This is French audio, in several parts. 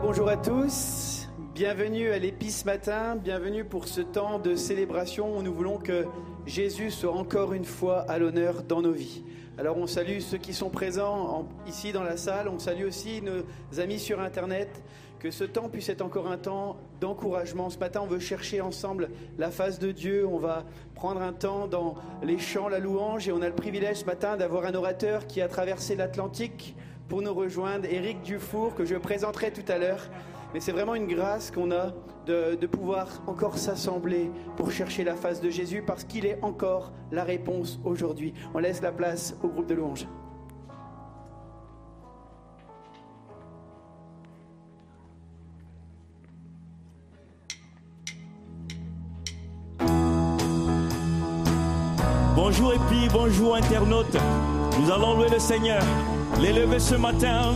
Bonjour à tous. Bienvenue à l'Épice Matin. Bienvenue pour ce temps de célébration où nous voulons que Jésus soit encore une fois à l'honneur dans nos vies. Alors on salue ceux qui sont présents ici dans la salle. On salue aussi nos amis sur Internet. Que ce temps puisse être encore un temps d'encouragement. Ce matin, on veut chercher ensemble la face de Dieu. On va prendre un temps dans les chants, la louange. Et on a le privilège ce matin d'avoir un orateur qui a traversé l'Atlantique pour nous rejoindre, Éric Dufour, que je présenterai tout à l'heure. Mais c'est vraiment une grâce qu'on a de, de, pouvoir encore s'assembler pour chercher la face de Jésus parce qu'il est encore la réponse aujourd'hui. On laisse la place au groupe de louanges. Bonjour et puis bonjour internautes. Nous allons louer le Seigneur, l'élever ce matin.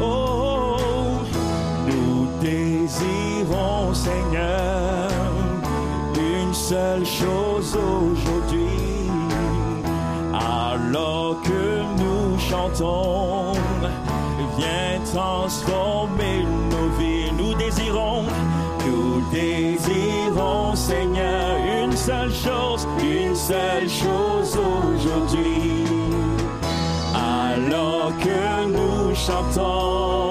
Oh, nous désirons, Seigneur, une seule chose aujourd'hui. Alors que nous chantons, viens transformer une seule chose aujourd'hui. Alors que nous chantons,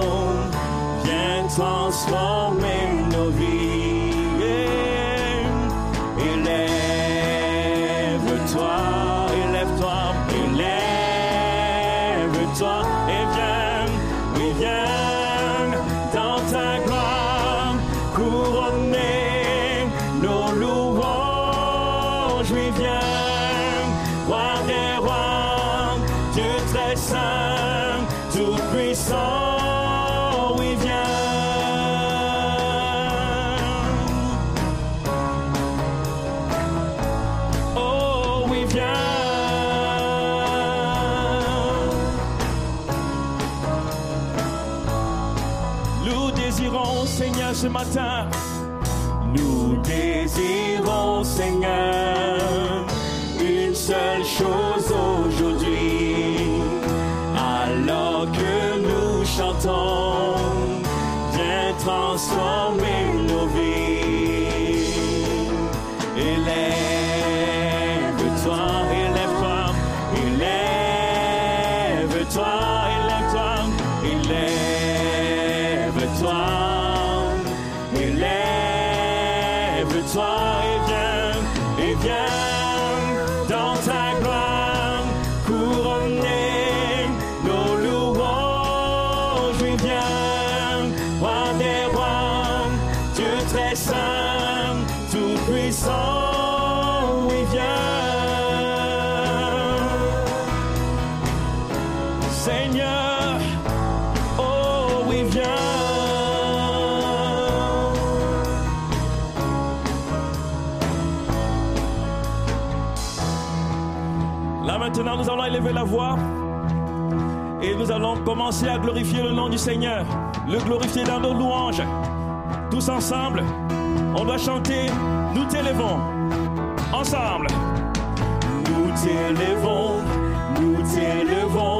viens transformer commencer à glorifier le nom du Seigneur, le glorifier dans nos louanges. Tous ensemble, on doit chanter, nous t'élevons, ensemble. Nous t'élevons, nous t'élevons,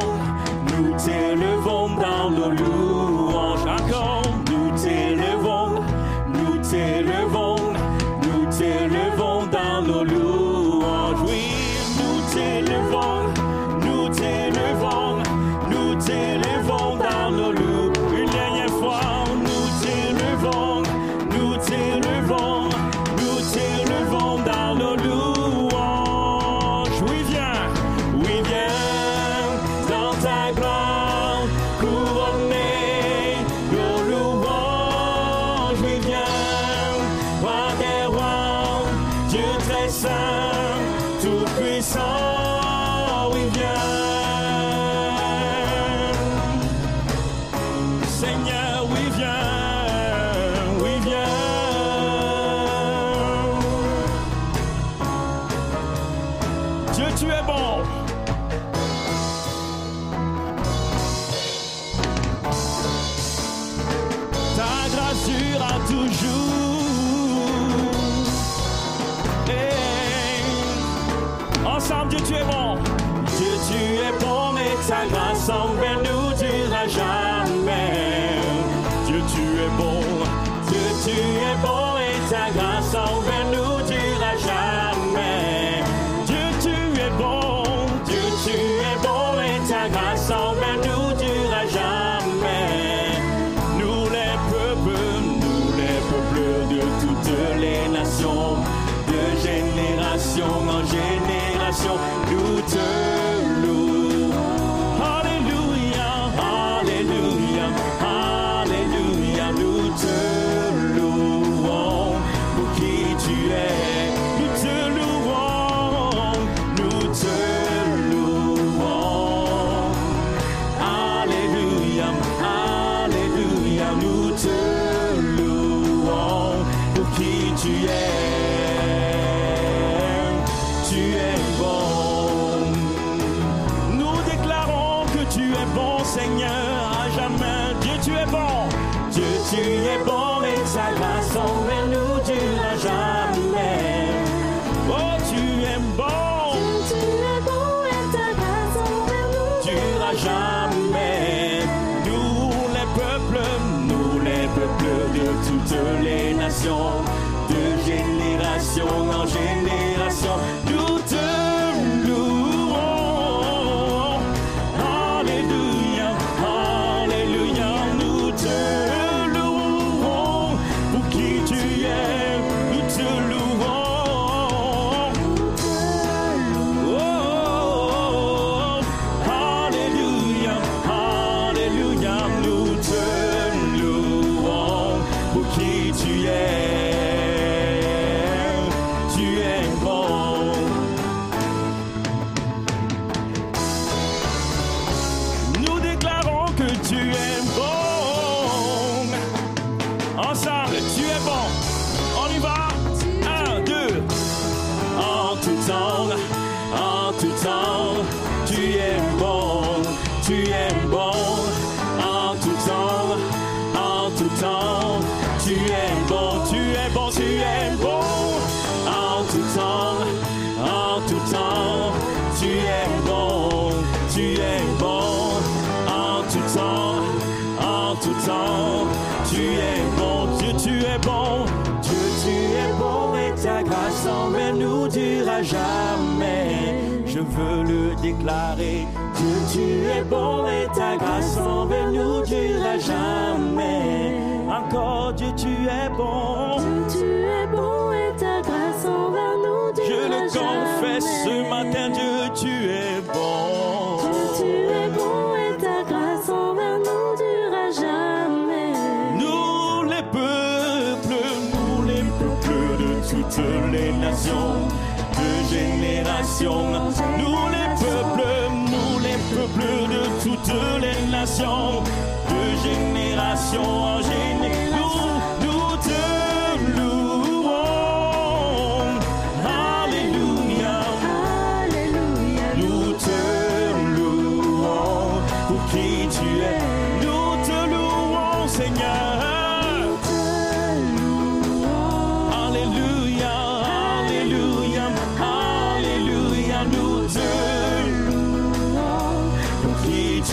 nous t'élevons dans nos louanges.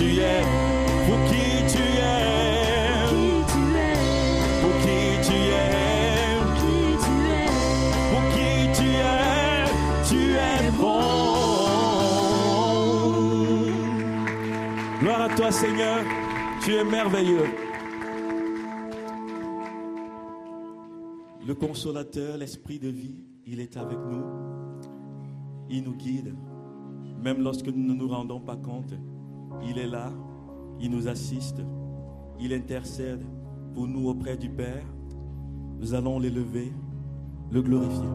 tu es, pour qui tu es, pour qui tu es, pour qui tu es, tu es bon. Gloire à toi Seigneur, tu es merveilleux. Le consolateur, l'esprit de vie, il est avec nous. Il nous guide, même lorsque nous ne nous rendons pas compte. Il est là, il nous assiste, il intercède pour nous auprès du Père. Nous allons l'élever, le glorifier.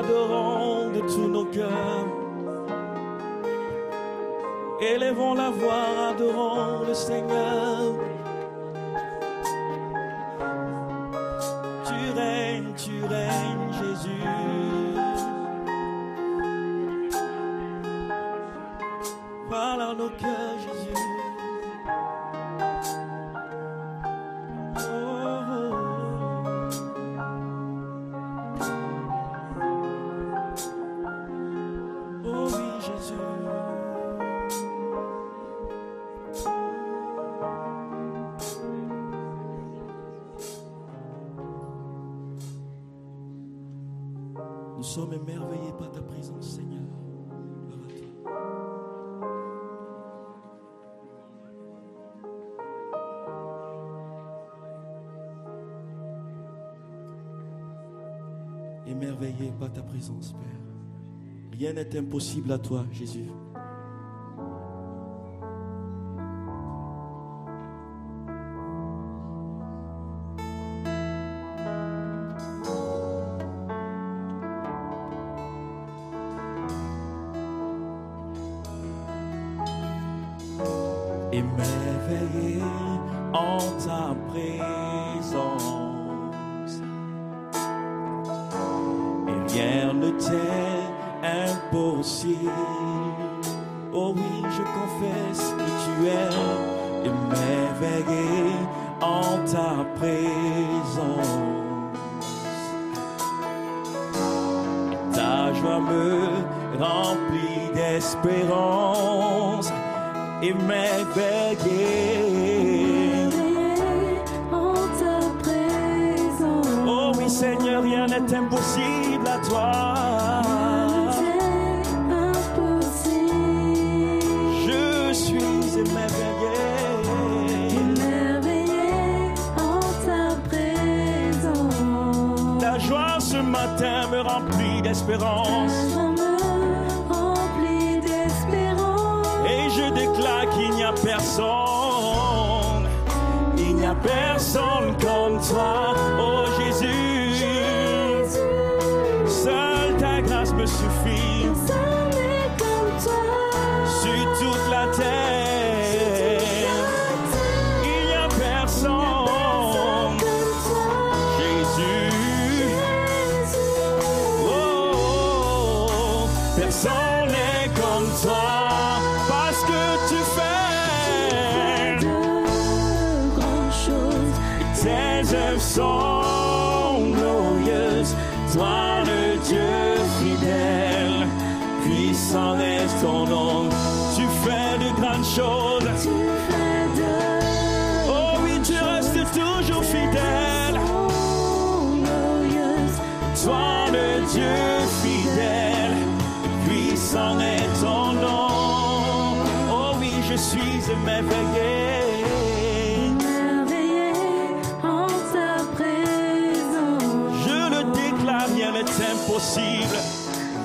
l'adorons de tous nos cœurs. Élevons la voix, adorons le Seigneur. impossible à toi, Jésus. ses œuvres sont glorieuses. Toi le Dieu fidèle, puissant est ton nom. Tu fais de grandes choses. Oh oui, tu restes toujours fidèle. Toi le Dieu fidèle, puissant est ton nom. Oh oui, je suis émerveillé. impossible,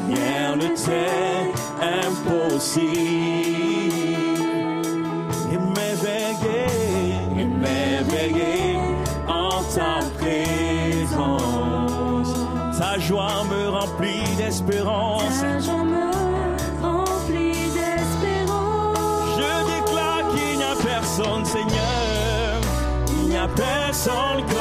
rien ne t'est impossible. Et m'éveiller, et m'éveiller en ta présence. Ta joie me remplit d'espérance. Je déclare qu'il n'y a personne, Seigneur, il n'y a personne que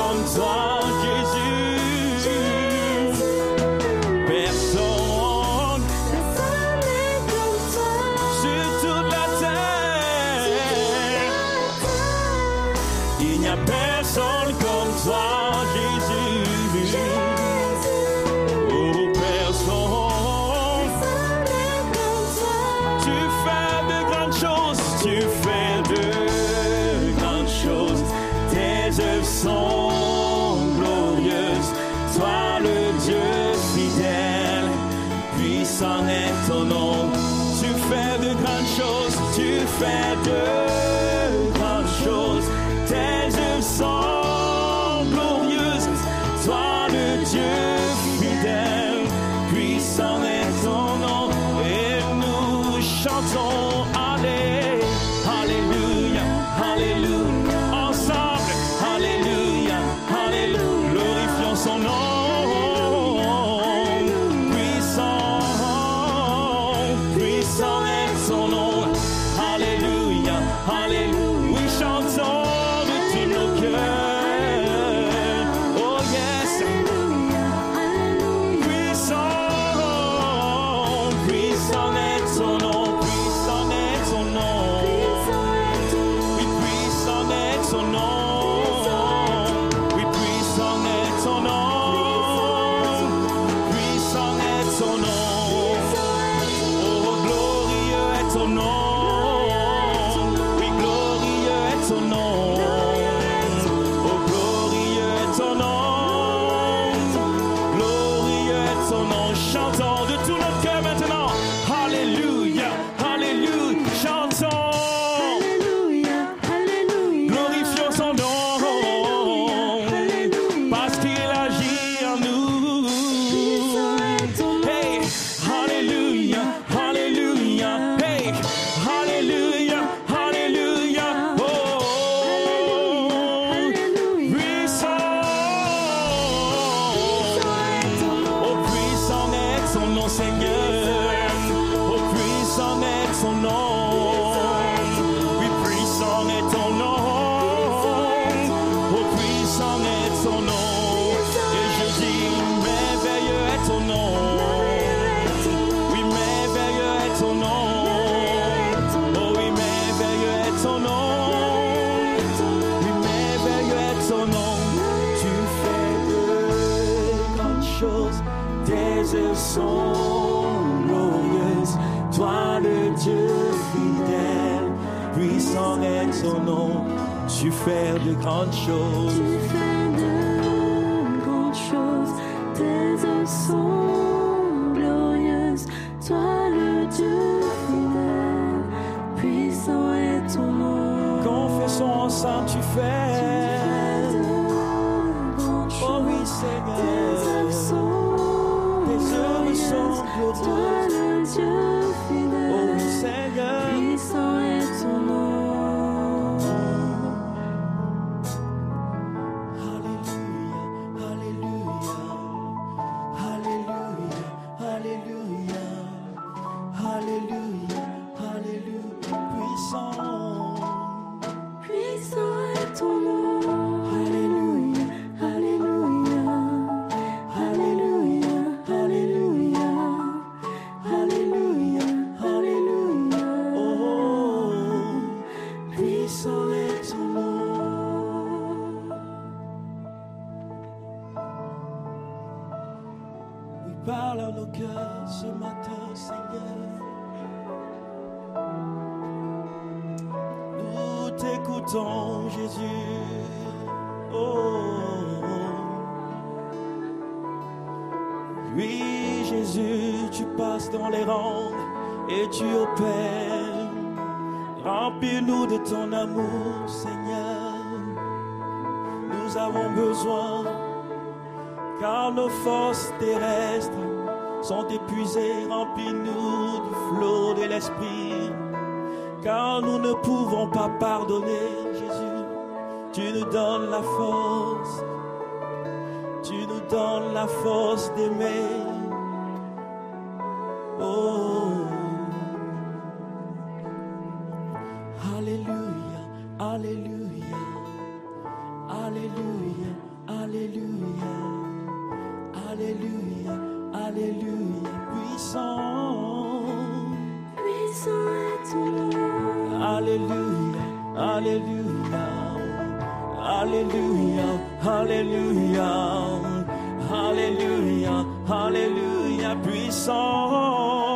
Alléluia, Alléluia, Alléluia, Alléluia, Alléluia. Puissant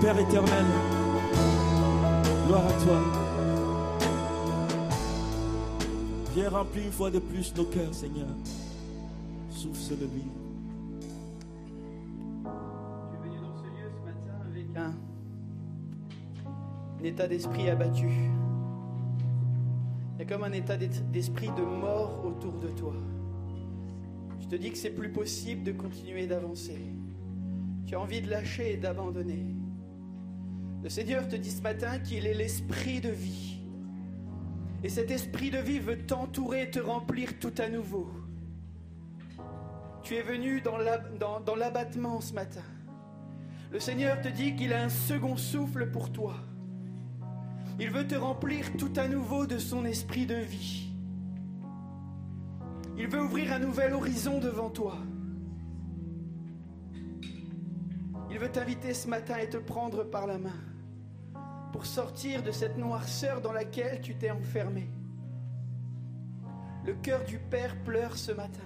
Père éternel. Gloire à toi. Viens remplir une fois de plus nos cœurs, Seigneur. Souffle le vie. Je suis venu dans ce lieu ce matin avec un, un état d'esprit abattu. Il y a comme un état d'es- d'esprit de mort autour de toi. Je te dis que c'est plus possible de continuer d'avancer. Tu as envie de lâcher et d'abandonner. Le Seigneur te dit ce matin qu'il est l'esprit de vie. Et cet esprit de vie veut t'entourer et te remplir tout à nouveau. Tu es venu dans l'ab- dans- dans l'abattement ce matin. Le Seigneur te dit qu'il a un second souffle pour toi. Il veut te remplir tout à nouveau de son esprit de vie. Il veut ouvrir un nouvel horizon devant toi. Il veut t'inviter ce matin et te prendre par la main pour sortir de cette noirceur dans laquelle tu t'es enfermé. Le cœur du Père pleure ce matin.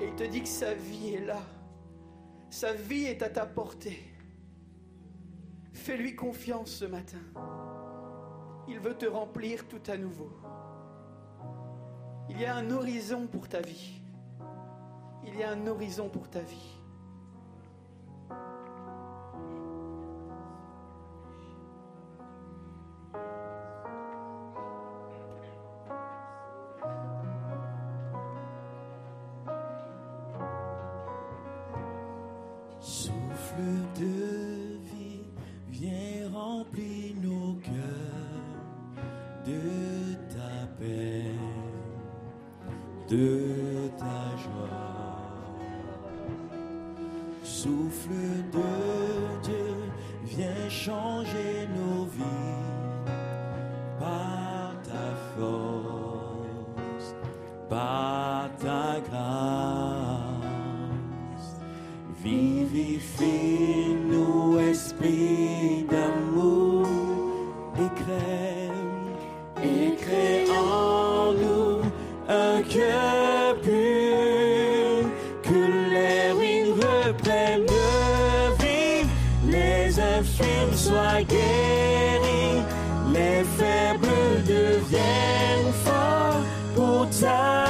Et il te dit que sa vie est là. Sa vie est à ta portée. Fais-lui confiance ce matin. Il veut te remplir tout à nouveau. Il y a un horizon pour ta vie. Il y a un horizon pour ta vie. Les infirmes soient guéris, les faibles deviennent forts pour ta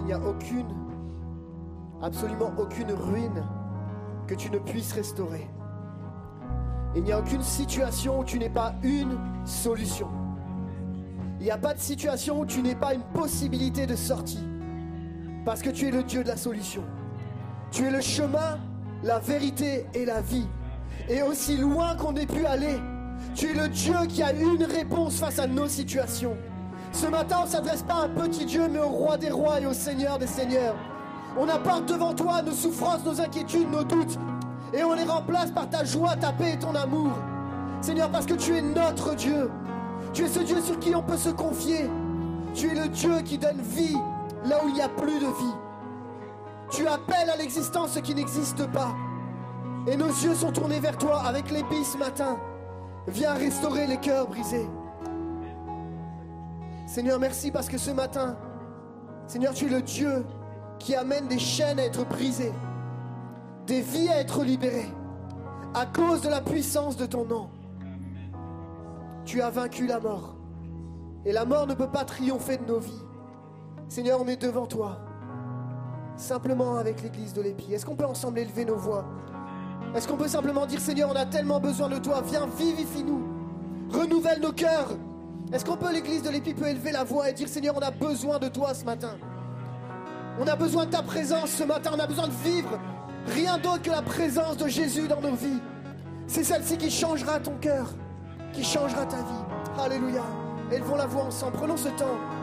qu'il n'y a aucune, absolument aucune ruine que tu ne puisses restaurer. Il n'y a aucune situation où tu n'aies pas une solution. Il n'y a pas de situation où tu n'aies pas une possibilité de sortie. Parce que tu es le Dieu de la solution. Tu es le chemin, la vérité et la vie. Et aussi loin qu'on ait pu aller, tu es le Dieu qui a une réponse face à nos situations. Ce matin, on ne s'adresse pas à un petit Dieu, mais au roi des rois et au Seigneur des seigneurs. On apporte devant toi nos souffrances, nos inquiétudes, nos doutes, et on les remplace par ta joie, ta paix et ton amour. Seigneur, parce que tu es notre Dieu. Tu es ce Dieu sur qui on peut se confier. Tu es le Dieu qui donne vie là où il n'y a plus de vie. Tu appelles à l'existence ce qui n'existe pas. Et nos yeux sont tournés vers toi avec l'épi ce matin. Viens restaurer les cœurs brisés. Seigneur, merci parce que ce matin, Seigneur, tu es le Dieu qui amène des chaînes à être brisées, des vies à être libérées, à cause de la puissance de ton nom. Tu as vaincu la mort. Et la mort ne peut pas triompher de nos vies. Seigneur, on est devant toi, simplement avec l'église de l'Épi. Est-ce qu'on peut ensemble élever nos voix? Est-ce qu'on peut simplement dire, Seigneur, on a tellement besoin de toi, viens, vivifie-nous, renouvelle nos cœurs. Est-ce qu'on peut, l'église de l'Épi, peut élever la voix et dire, Seigneur, on a besoin de toi ce matin On a besoin de ta présence ce matin, on a besoin de vivre rien d'autre que la présence de Jésus dans nos vies. C'est celle-ci qui changera ton cœur, qui changera ta vie. Alléluia. Élevons la voix ensemble, prenons ce temps.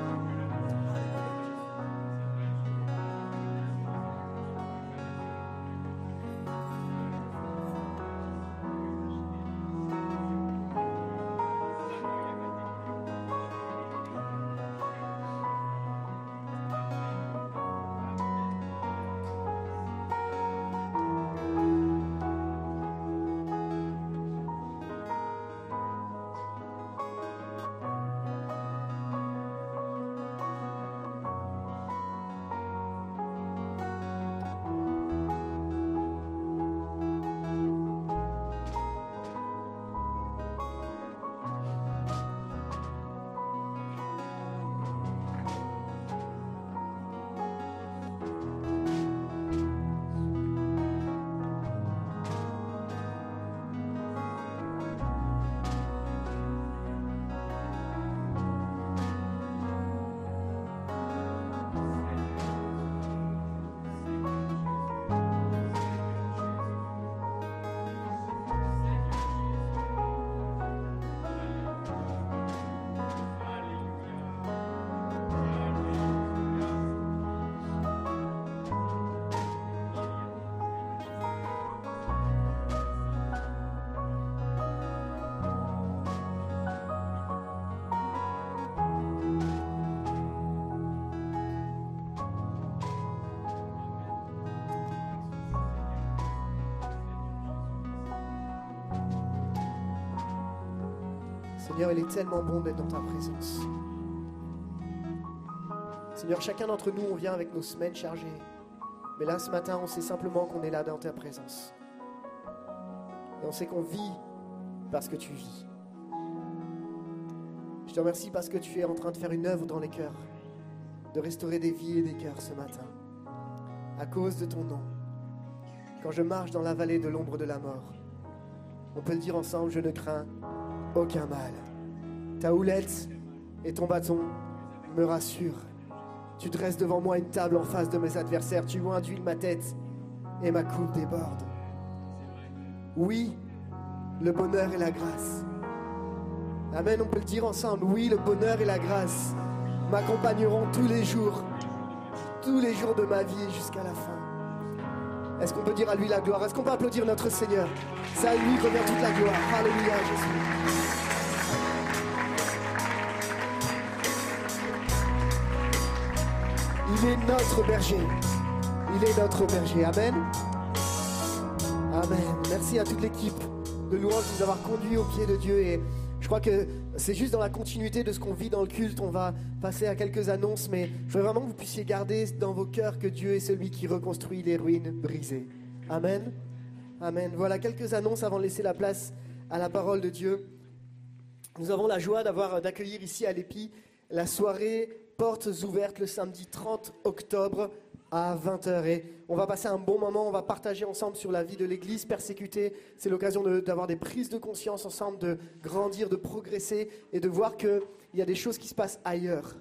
Seigneur, il est tellement bon d'être dans ta présence. Seigneur, chacun d'entre nous, on vient avec nos semaines chargées. Mais là, ce matin, on sait simplement qu'on est là dans ta présence. Et on sait qu'on vit parce que tu vis. Je te remercie parce que tu es en train de faire une œuvre dans les cœurs, de restaurer des vies et des cœurs ce matin, à cause de ton nom. Quand je marche dans la vallée de l'ombre de la mort, on peut le dire ensemble, je ne crains aucun mal. Ta houlette et ton bâton me rassurent. Tu dresses devant moi une table en face de mes adversaires. Tu induis ma tête et ma coupe déborde. Oui, le bonheur et la grâce. Amen, on peut le dire ensemble. Oui, le bonheur et la grâce m'accompagneront tous les jours, tous les jours de ma vie jusqu'à la fin. Est-ce qu'on peut dire à lui la gloire? Est-ce qu'on peut applaudir notre Seigneur? C'est à lui revient toute la gloire. Alléluia, Jésus. Il est notre berger. Il est notre berger. Amen. Amen. Merci à toute l'équipe de louange de nous avoir conduits au pied de Dieu. Et je crois que c'est juste dans la continuité de ce qu'on vit dans le culte. On va passer à quelques annonces, mais je voudrais vraiment que vous puissiez garder dans vos cœurs que Dieu est celui qui reconstruit les ruines brisées. Amen. Amen. Voilà quelques annonces avant de laisser la place à la parole de Dieu. Nous avons la joie d'avoir d'accueillir ici à l'Épi la soirée portes ouvertes le samedi 30 octobre à 20h. Et on va passer un bon moment, on va partager ensemble sur la vie de l'Église persécutée. C'est l'occasion d'avoir des prises de conscience ensemble, de grandir, de progresser et de voir qu'il y a des choses qui se passent ailleurs.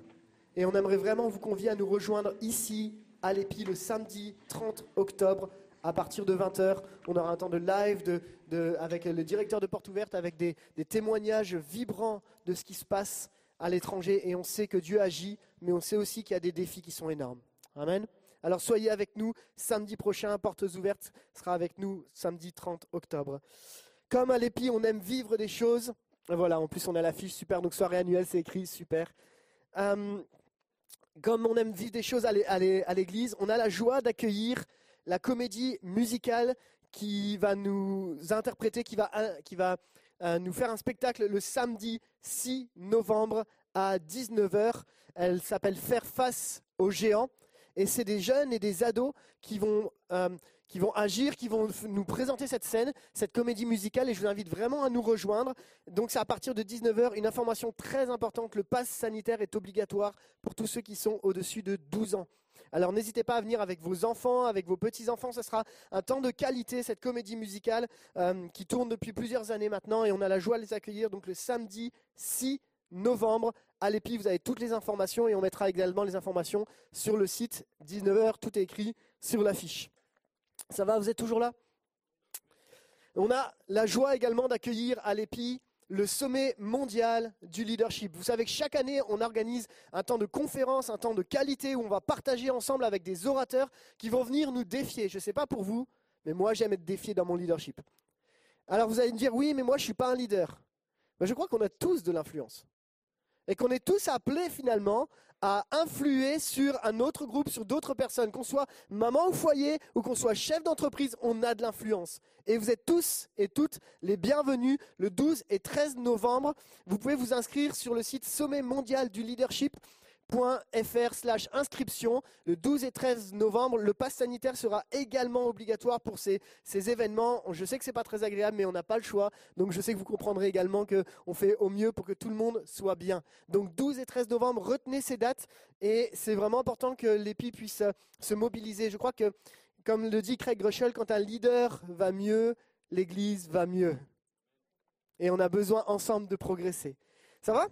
Et on aimerait vraiment vous convier à nous rejoindre ici, à l'Épi, le samedi 30 octobre à partir de 20h. On aura un temps de live de, avec le directeur de Porte Ouverte, avec des, des témoignages vibrants de ce qui se passe à l'étranger et on sait que Dieu agit, mais on sait aussi qu'il y a des défis qui sont énormes. Amen. Alors soyez avec nous samedi prochain, Portes ouvertes sera avec nous samedi 30 octobre. Comme à l'EPI, on aime vivre des choses. Voilà, en plus on a l'affiche super, donc soirée annuelle, c'est écrit, super. Euh, comme on aime vivre des choses à l'église, on a la joie d'accueillir la comédie musicale qui va nous interpréter, qui va, va euh, nous faire un spectacle le samedi 6 novembre à 19h. Elle s'appelle Faire face aux géants. Et c'est des jeunes et des ados qui vont, euh, agir, qui vont nous présenter cette scène, cette comédie musicale. Et je vous invite vraiment à nous rejoindre. Donc c'est à partir de 19h. Une information très importante, le pass sanitaire est obligatoire pour tous ceux qui sont au-dessus de 12 ans. Alors n'hésitez pas à venir avec vos enfants, avec vos petits-enfants. Ce sera un temps de qualité, cette comédie musicale euh, qui tourne depuis plusieurs années maintenant. Et on a la joie de les accueillir donc le samedi 6 novembre à l'EPI. Vous avez toutes les informations et on mettra également les informations sur le site. 19h, tout est écrit sur l'affiche. Ça va, vous êtes toujours là? On a la joie également d'accueillir à l'EPI le sommet mondial du leadership. Vous savez que chaque année, on organise un temps de conférence, un temps de qualité où on va partager ensemble avec des orateurs qui vont venir nous défier. Je ne sais pas pour vous, mais moi j'aime être défié dans mon leadership. Alors vous allez me dire, oui, mais moi je ne suis pas un leader. Mais je crois qu'on a tous de l'influence. Et qu'on est tous appelés finalement à influer sur un autre groupe, sur d'autres personnes. Qu'on soit maman au foyer ou qu'on soit chef d'entreprise, on a de l'influence. Et vous êtes tous et toutes les bienvenus le 12 et 13 novembre. Vous pouvez vous inscrire sur le site sommet mondial du leadership fr slash inscription le 12 et 13 novembre. Le pass sanitaire sera également obligatoire pour ces, ces événements. Je sais que c'est pas très agréable, mais on n'a pas le choix. Donc je sais que vous comprendrez également qu'on fait au mieux pour que tout le monde soit bien. Donc 12 et 13 novembre, retenez ces dates et c'est vraiment important que l'EPI puisse euh, se mobiliser. Je crois que, comme le dit Craig Groeschel, quand un leader va mieux, l'Église va mieux. Et on a besoin ensemble de progresser. Ça va?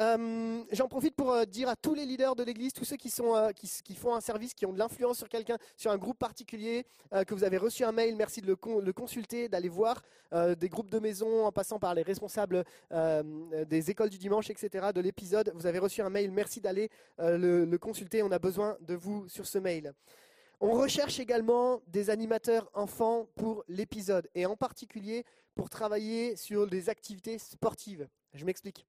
Euh, J'en profite pour euh, dire à tous les leaders de l'Église, tous ceux euh, qui, font un service, qui ont de l'influence sur quelqu'un, sur un groupe particulier, que vous avez reçu un mail, merci de le, con- le consulter, d'aller voir des groupes de maison, en passant par les responsables des écoles du dimanche, etc., de l'épisode. Vous avez reçu un mail, merci d'aller le, le consulter, on a besoin de vous sur ce mail. On recherche également des animateurs enfants pour l'épisode, et en particulier pour travailler sur des activités sportives. Je m'explique.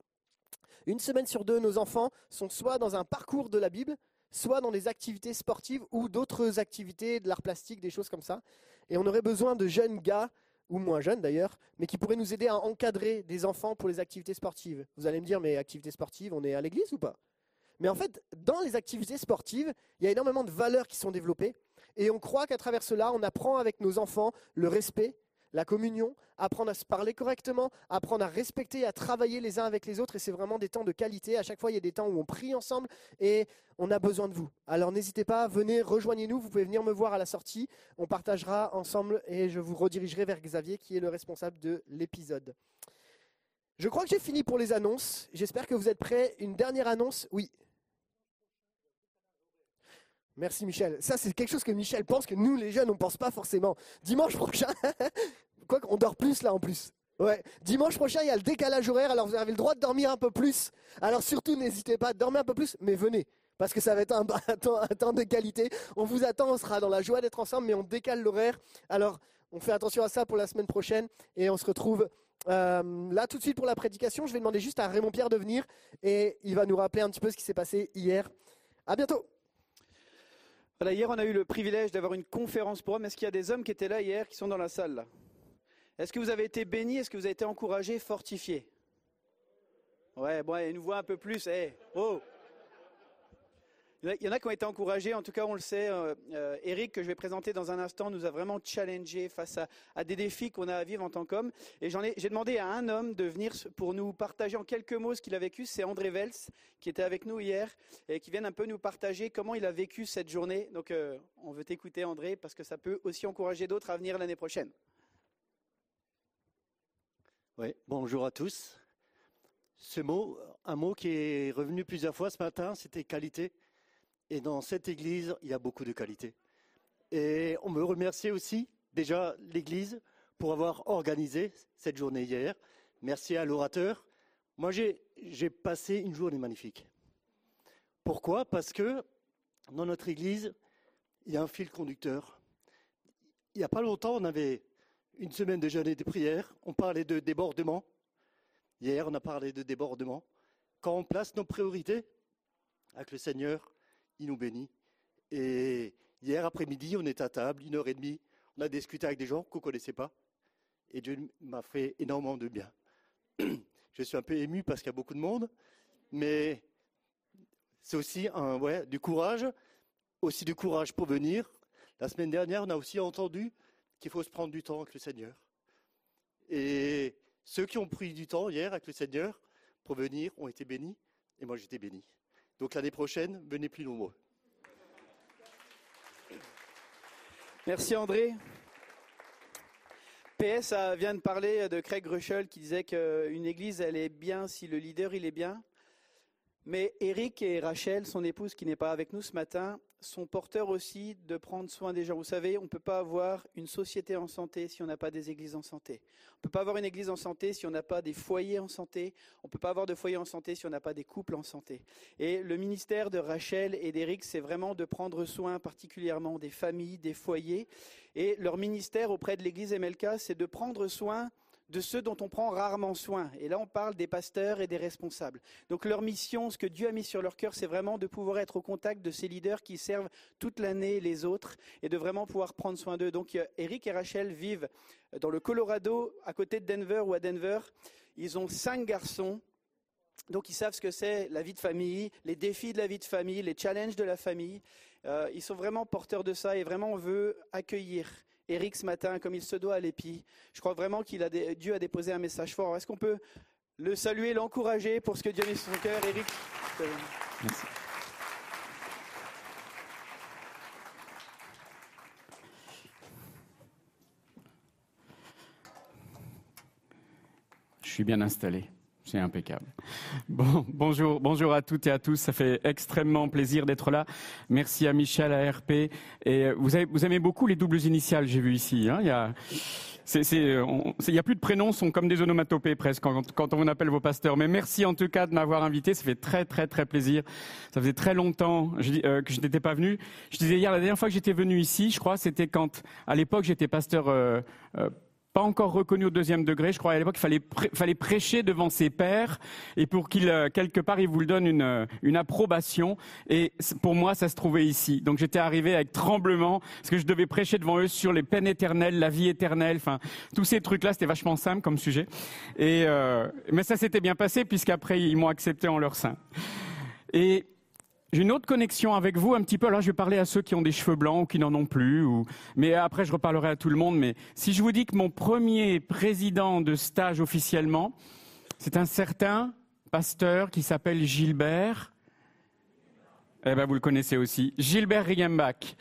Une semaine sur deux, nos enfants sont soit dans un parcours de la Bible, soit dans des activités sportives ou d'autres activités, de l'art plastique, des choses comme ça. Et on aurait besoin de jeunes gars, ou moins jeunes d'ailleurs, mais qui pourraient nous aider à encadrer des enfants pour les activités sportives. Vous allez me dire, mais activités sportives, on est à l'église ou pas? Mais en fait, dans les activités sportives, il y a énormément de valeurs qui sont développées. Et on croit qu'à travers cela, on apprend avec nos enfants le respect, la communion, apprendre à se parler correctement, apprendre à respecter, à travailler les uns avec les autres. Et c'est vraiment des temps de qualité. À chaque fois, il y a des temps où on prie ensemble et on a besoin de vous. Alors n'hésitez pas, venez, rejoignez-nous. Vous pouvez venir me voir à la sortie. On partagera ensemble et je vous redirigerai vers Xavier qui est le responsable de l'épisode. Je crois que j'ai fini pour les annonces. J'espère que vous êtes prêts. Une dernière annonce? Oui. Merci Michel. Ça, c'est quelque chose que Michel pense que nous, les jeunes, on pense pas forcément. Dimanche prochain, quoi qu'on dort plus là en plus. Ouais. Dimanche prochain, il y a le décalage horaire, alors vous avez le droit de dormir un peu plus. Alors surtout, n'hésitez pas à dormir un peu plus, mais venez. Parce que ça va être un, temps, de qualité. On vous attend, on sera dans la joie d'être ensemble, mais on décale l'horaire. Alors, on fait attention à ça pour la semaine prochaine et on se retrouve euh, là tout de suite pour la prédication. Je vais demander juste à Raymond Pierre de venir et il va nous rappeler un petit peu ce qui s'est passé hier. À bientôt. Hier, on a eu le privilège d'avoir une conférence pour hommes. Est-ce qu'il y a des hommes qui étaient là hier, qui sont dans la salle? là Est-ce que vous avez été bénis Est-ce que vous avez été encouragés, fortifiés Ouais, bon, ils nous voient un peu plus. Eh, oh il y en a- il qui ont été encouragés, en tout cas on le sait. euh, euh, Eric, que je vais présenter dans un instant, nous a vraiment challengé face à, à des défis qu'on a à vivre en tant qu'homme. Et j'en ai, j'ai demandé à un homme de venir pour nous partager en quelques mots ce qu'il a vécu. C'est André Vels qui était avec nous hier et qui vient un peu nous partager comment il a vécu cette journée. Donc euh, on veut t'écouter André parce que ça peut aussi encourager d'autres à venir l'année prochaine. Oui, bonjour à tous. Ce mot, un mot qui est revenu plusieurs fois ce matin, c'était qualité. Et dans cette église, il y a beaucoup de qualité. Et on me remercier aussi, déjà, l'église pour avoir organisé cette journée hier. Merci à l'orateur. Moi, j'ai j'ai passé une journée magnifique. Pourquoi? Parce que dans notre église, il y a un fil conducteur. Il n'y a pas longtemps, on avait une semaine de jeûne et de prière. On parlait de débordement. Hier, on a parlé de débordement. Quand on place nos priorités avec le Seigneur, il nous bénit. Et hier après-midi, on était à table, une heure et demie. On a discuté avec des gens qu'on ne connaissait pas. Et Dieu m'a fait énormément de bien. je suis un peu ému parce qu'il y a beaucoup de monde, mais c'est aussi du courage, aussi du courage pour venir. La semaine dernière, on a aussi entendu qu'il faut se prendre du temps avec le Seigneur. Et ceux qui ont pris du temps hier avec le Seigneur pour venir ont été bénis, et moi j'étais béni. Donc l'année prochaine, venez plus nombreux. Merci André. PS euh, vient de parler de Craig Russell qui disait qu'une église, elle est bien si le leader, il est bien. Mais Eric et Rachel, son épouse qui n'est pas avec nous ce matin, sont porteurs aussi de prendre soin des gens. Vous savez, on ne peut pas avoir une société en santé si on n'a pas des églises en santé. On ne peut pas avoir une église en santé si on n'a pas des foyers en santé. On ne peut pas avoir de foyers en santé si on n'a pas des couples en santé. Et le ministère de Rachel et d'Eric, c'est vraiment de prendre soin particulièrement des familles, des foyers. Et leur ministère auprès de l'église MLK, c'est de prendre soin de ceux dont on prend rarement soin. Et là, on parle des pasteurs et des responsables. Donc leur mission, ce que Dieu a mis sur leur cœur, c'est vraiment de pouvoir être au contact de ces leaders qui servent toute l'année les autres et de vraiment pouvoir prendre soin d'eux. Donc Eric et Rachel vivent dans le Colorado, à côté de Denver ou à Denver. Ils ont cinq garçons. Donc ils savent ce que c'est la vie de famille, les défis de la vie de famille, les challenges de la famille. Euh, ils sont vraiment porteurs de ça et vraiment on veut accueillir Eric ce matin comme il se doit à l'épi. Je crois vraiment qu'il a Dieu a déposé un message fort. Est-ce qu'on peut le saluer, l'encourager pour ce que Dieu a mis sur son cœur, Eric. Je suis bien installé. C'est impeccable. Bon, bonjour, bonjour à toutes et à tous. Ça fait extrêmement plaisir d'être là. Merci à Michel, à RP. Et euh, vous, aimez beaucoup les doubles initiales, j'ai vu ici. Hein. Il y a, il y a plus de prénoms, sont comme des onomatopées presque quand, quand, on appelle vos pasteurs. Mais merci en tout cas de m'avoir invité. Ça fait très très très plaisir. Ça faisait très longtemps euh, que je n'étais pas venu. Je disais hier la dernière fois que j'étais venu ici, je crois, c'était quand à l'époque j'étais pasteur. Euh, pas encore reconnu au deuxième degré. Je crois à l'époque qu'il fallait, fallait prêcher devant ses pairs et pour qu'il, euh, quelque part, il vous le donne une, euh, une approbation. Et pour moi, ça se trouvait ici. Donc j'étais arrivé avec tremblement parce que je devais prêcher devant eux sur les peines éternelles, la vie éternelle, enfin, tous ces trucs-là, c'était vachement simple comme sujet. Et, euh, mais ça s'était bien passé puisqu'après, ils m'ont accepté en leur sein. Et j'ai une autre connexion avec vous un petit peu. Alors, je vais parler à ceux qui ont des cheveux blancs ou qui n'en ont plus. Mais après, je reparlerai à tout le monde. Mais si je vous dis que mon premier président de stage officiellement, c'est un certain pasteur qui s'appelle Gilbert. Eh ben, vous le connaissez aussi. Gilbert Riggenbach.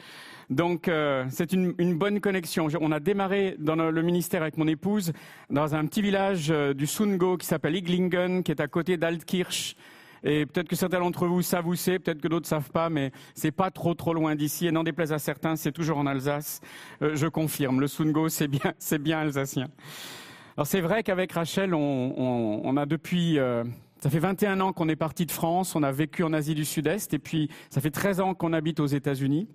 Donc euh, c'est une, une, bonne connexion. On a démarré dans le ministère avec mon épouse dans un petit village euh, du Sungo qui s'appelle Iglingen, qui est à côté d'Altkirch, et peut-être que certains d'entre vous savent où c'est, peut-être que d'autres savent pas, mais c'est pas trop trop loin d'ici. Et n'en déplaise à certains, c'est toujours en Alsace. Euh, je confirme, le Sungo, c'est bien, c'est bien alsacien. Alors c'est vrai qu'avec Rachel, on, a depuis euh, ça fait 21 ans qu'on est parti de France, on a vécu en Asie du Sud-Est, et puis ça fait 13 ans qu'on habite aux États-Unis.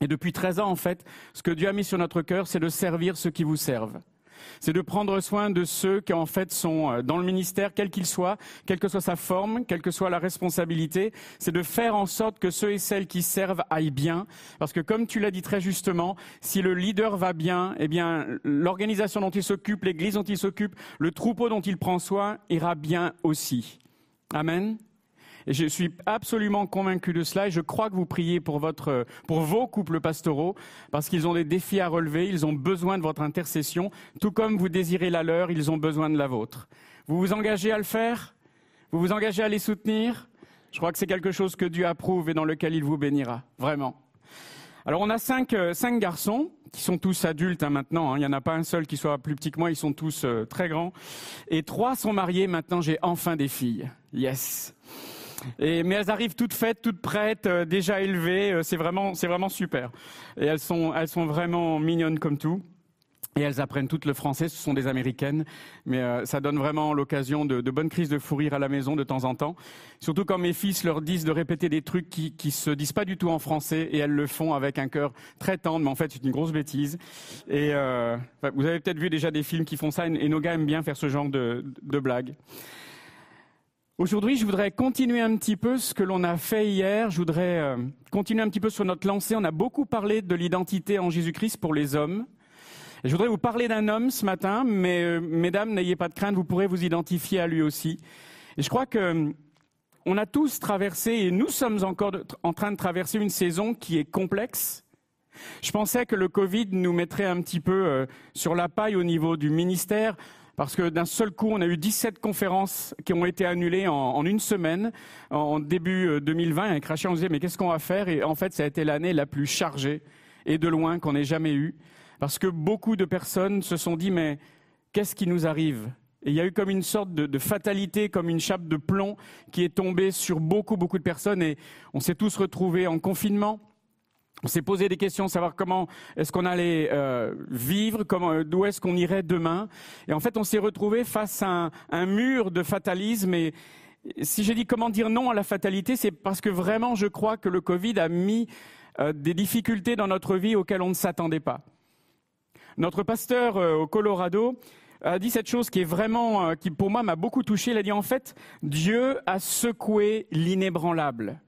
Et depuis 13 ans, en fait, ce que Dieu a mis sur notre cœur, c'est de servir ceux qui vous servent c'est de prendre soin de ceux qui en fait sont euh, dans le ministère, quel qu'il soit, quelle que soit sa forme, quelle que soit la responsabilité, c'est de faire en sorte que ceux et celles qui servent aillent bien, parce que comme tu l'as dit très justement, si le leader va bien, eh bien l'organisation dont il s'occupe, l'église dont il s'occupe, le troupeau dont il prend soin ira bien aussi. Amen. Et je suis absolument convaincu de cela et je crois que vous priez pour, votre, pour vos couples pastoraux parce qu'ils ont des défis à relever, ils ont besoin de votre intercession, tout comme vous désirez la leur, ils ont besoin de la vôtre. Vous vous engagez à le faire? Vous vous engagez à les soutenir? Je crois que c'est quelque chose que Dieu approuve et dans lequel il vous bénira, vraiment. Alors on a cinq, euh, cinq garçons qui sont tous adultes hein, maintenant. Hein. Il n'y en a pas un seul qui soit plus petit que moi. Ils sont tous euh, très grands. Et trois sont mariés. Maintenant, j'ai enfin des filles. Yes. Et, mais elles arrivent toutes faites, toutes prêtes, euh, déjà élevées. Euh, c'est vraiment, c'est vraiment super. Et elles sont, elles sont vraiment mignonnes comme tout. Et elles apprennent toutes le français, ce sont des américaines, mais euh, ça donne vraiment l'occasion de, de, bonnes crises de fou rire à la maison de temps en temps. Surtout quand mes fils leur disent de répéter des trucs qui, qui se disent pas du tout en français et elles le font avec un cœur très tendre, mais en fait c'est une grosse bêtise. Et euh, vous avez peut-être vu déjà des films qui font ça et, nos gars aiment bien faire ce genre de, de blagues. Aujourd'hui, je voudrais continuer un petit peu ce que l'on a fait hier. Je voudrais euh, continuer un petit peu sur notre lancée. On a beaucoup parlé de l'identité en Jésus-Christ pour les hommes. Je voudrais vous parler d'un homme ce matin, mais euh, mesdames, n'ayez pas de crainte, vous pourrez vous identifier à lui aussi. Et je crois que euh, on a tous traversé, et nous sommes encore en train de traverser une saison qui est complexe. Je pensais que le Covid nous mettrait un petit peu sur la paille au niveau du ministère, parce que d'un seul coup, on a eu 17 conférences qui ont été annulées en, une semaine, en, début euh, 2020. Et avec Rachel, on se disait, mais qu'est-ce qu'on va faire? Et en fait, ça a été l'année la plus chargée, et de loin, qu'on ait jamais eue. Parce que beaucoup de personnes se sont dit, mais qu'est-ce qui nous arrive? Et il y a eu comme une sorte de fatalité, comme une chape de plomb qui est tombée sur beaucoup, beaucoup de personnes. Et on s'est tous retrouvés en confinement. On s'est posé des questions, savoir comment est-ce qu'on allait euh, vivre, comment, d'où est-ce qu'on irait demain. Et en fait, on s'est retrouvé face à un, mur de fatalisme. Et si j'ai dit comment dire non à la fatalité, c'est parce que vraiment, je crois que le Covid a mis euh, des difficultés dans notre vie auxquelles on ne s'attendait pas. Notre pasteur euh, au Colorado a dit cette chose qui est vraiment, euh, qui pour moi m'a beaucoup touché. Il a dit en fait, Dieu a secoué l'inébranlable.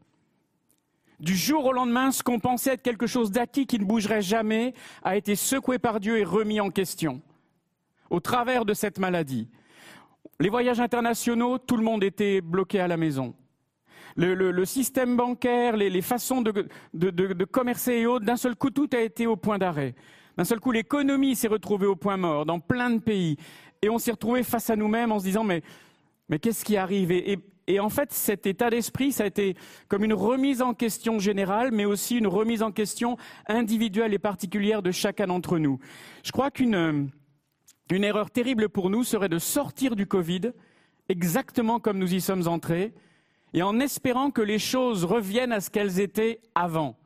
Du jour au lendemain, ce qu'on pensait être quelque chose d'acquis qui ne bougerait jamais a été secoué par Dieu et remis en question au travers de cette maladie. Les voyages internationaux, tout le monde était bloqué à la maison. Le, système bancaire, les, façons de, commercer et autres, d'un seul coup, tout a été au point d'arrêt. D'un seul coup, l'économie s'est retrouvée au point mort dans plein de pays. Et on s'est retrouvé face à nous-mêmes en se disant, mais, qu'est-ce qui arrive? Et en fait, cet état d'esprit, ça a été comme une remise en question générale, mais aussi une remise en question individuelle et particulière de chacun d'entre nous. Je crois qu'une euh, erreur terrible pour nous serait de sortir du Covid exactement comme nous y sommes entrés et en espérant que les choses reviennent à ce qu'elles étaient avant.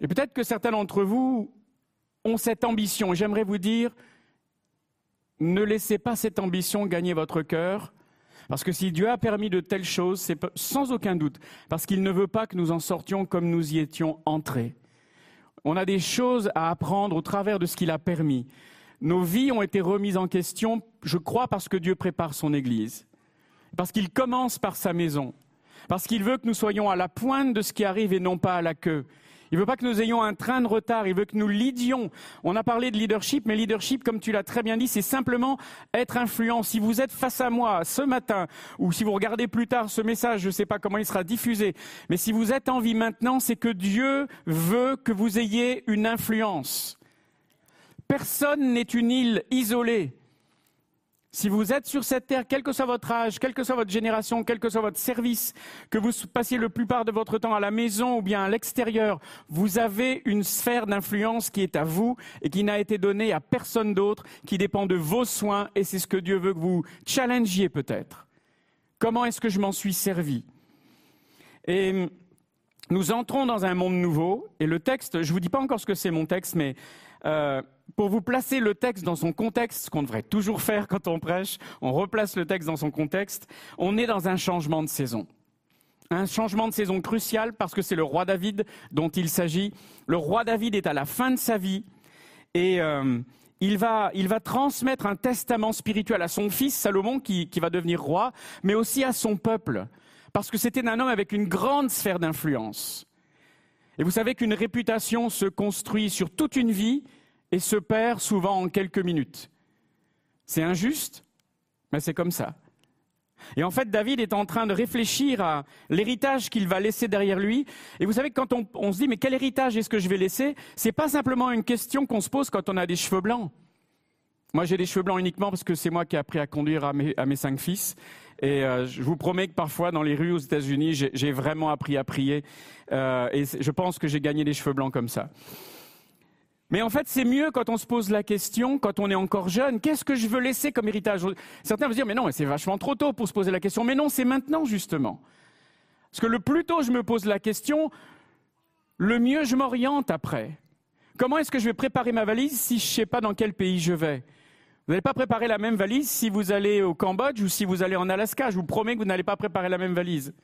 Et peut-être que certains d'entre vous ont cette ambition. J'aimerais vous dire, ne laissez pas cette ambition gagner votre cœur. Parce que si Dieu a permis de telles choses, c'est sans aucun doute parce qu'il ne veut pas que nous en sortions comme nous y étions entrés. On a des choses à apprendre au travers de ce qu'il a permis. Nos vies ont été remises en question, je crois, parce que Dieu prépare son Église, parce qu'il commence par sa maison, parce qu'il veut que nous soyons à la pointe de ce qui arrive et non pas à la queue. Il veut pas que nous ayons un train de retard, il veut que nous lidions. On a parlé de leadership, mais leadership, comme tu l'as très bien dit, c'est simplement être influent. Si vous êtes face à moi ce matin, ou si vous regardez plus tard ce message, je ne sais pas comment il sera diffusé, mais si vous êtes en vie maintenant, c'est que Dieu veut que vous ayez une influence. Personne n'est une île isolée. Si vous êtes sur cette terre, quel que soit votre âge, quelle que soit votre génération, quel que soit votre service, que vous passiez le plupart de votre temps à la maison ou bien à l'extérieur, vous avez une sphère d'influence qui est à vous et qui n'a été donnée à personne d'autre, qui dépend de vos soins et c'est ce que Dieu veut que vous challengiez peut-être. Comment est-ce que je m'en suis servi? Et nous entrons dans un monde nouveau et le texte, je ne vous dis pas encore ce que c'est mon texte, mais euh, pour vous placer le texte dans son contexte, ce qu'on devrait toujours faire quand on prêche, on replace le texte dans son contexte, on est dans un changement de saison. Un changement de saison crucial parce que c'est le roi David dont il s'agit. Le roi David est à la fin de sa vie et euh, il, va, transmettre un testament spirituel à son fils Salomon qui va devenir roi, mais aussi à son peuple. Parce que c'était un homme avec une grande sphère d'influence. Et vous savez qu'une réputation se construit sur toute une vie et se perd souvent en quelques minutes. C'est injuste, mais c'est comme ça. Et en fait, David est en train de réfléchir à l'héritage qu'il va laisser derrière lui. Et vous savez quand on, se dit, mais quel héritage est-ce que je vais laisser? C'est pas simplement une question qu'on se pose quand on a des cheveux blancs. Moi, j'ai des cheveux blancs uniquement parce que c'est moi qui ai appris à conduire à mes, cinq fils. Et euh, je vous promets que parfois, dans les rues aux États-Unis, j'ai vraiment appris à prier. Euh, et je pense que j'ai gagné des cheveux blancs comme ça. Mais en fait, c'est mieux quand on se pose la question, quand on est encore jeune, qu'est-ce que je veux laisser comme héritage? Certains vont dire, mais non, c'est vachement trop tôt pour se poser la question. Mais non, c'est maintenant, justement. Parce que le plus tôt je me pose la question, le mieux je m'oriente après. Comment est-ce que je vais préparer ma valise si je ne sais pas dans quel pays je vais? Vous n'allez pas préparer la même valise si vous allez au Cambodge ou si vous allez en Alaska. Je vous promets que vous n'allez pas préparer la même valise.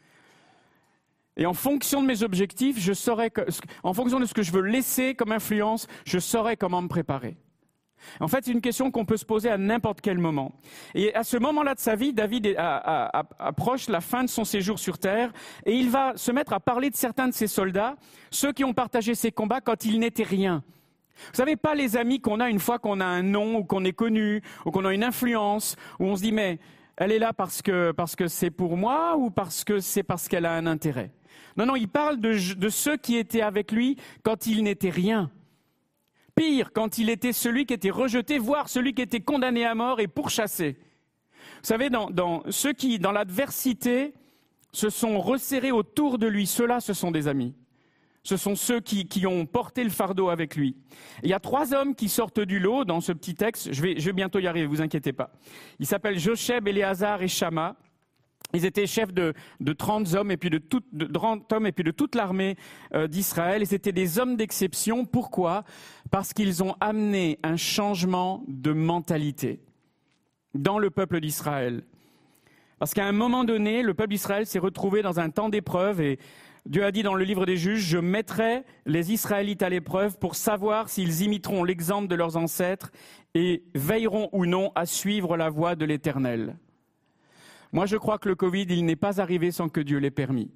Et en fonction de mes objectifs, je saurai en fonction de ce que je veux laisser comme influence, je saurai comment me préparer. En fait, c'est une question qu'on peut se poser à n'importe quel moment. Et à ce moment-là de sa vie, David approche la fin de son séjour sur terre et il va se mettre à parler de certains de ses soldats, ceux qui ont partagé ses combats quand il n'était rien. Vous savez, pas les amis qu'on a une fois qu'on a un nom, ou qu'on est connu, ou qu'on a une influence, où on se dit, mais elle est là parce que parce que c'est pour moi ou parce que c'est parce qu'elle a un intérêt. Non, non, il parle de, ceux qui étaient avec lui quand il n'était rien. Pire, quand il était celui qui était rejeté, voire celui qui était condamné à mort et pourchassé. Vous savez, dans, ceux qui, dans l'adversité, se sont resserrés autour de lui, ceux-là, ce sont des amis. Ce sont ceux qui, ont porté le fardeau avec lui. il y a trois hommes qui sortent du lot dans ce petit texte. Je vais, bientôt y arriver, vous inquiétez pas. Ils s'appellent Jocheb, Éléazar et Shama. Ils étaient chefs de, de 30 hommes et puis de, tout, de 30 hommes et puis de toute l'armée euh, d'Israël. Et c'était des hommes d'exception. Pourquoi? Parce qu'ils ont amené un changement de mentalité dans le peuple d'Israël. Parce qu'à un moment donné, le peuple d'Israël s'est retrouvé dans un temps d'épreuve et Dieu a dit dans le livre des juges, je mettrai les Israélites à l'épreuve pour savoir s'ils imiteront l'exemple de leurs ancêtres et veilleront ou non à suivre la voie de l'Éternel. Moi, je crois que le Covid, il n'est pas arrivé sans que Dieu l'ait permis.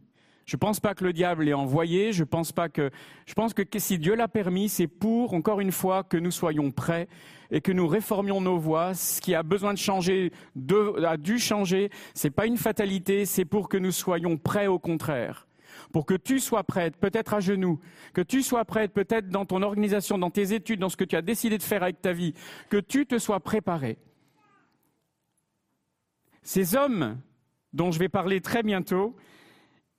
Je ne pense pas que le diable l'ait envoyé. Je pense pas que. Si Dieu l'a permis, c'est pour, encore une fois, que nous soyons prêts et que nous réformions nos voies. Ce qui a besoin de changer a dû changer. C'est pas une fatalité. C'est pour que nous soyons prêts au contraire. Pour que tu sois prête, peut-être à genoux, que tu sois prête, peut-être dans ton organisation, dans tes études, dans ce que tu as décidé de faire avec ta vie, que tu te sois préparé. Ces hommes dont je vais parler très bientôt,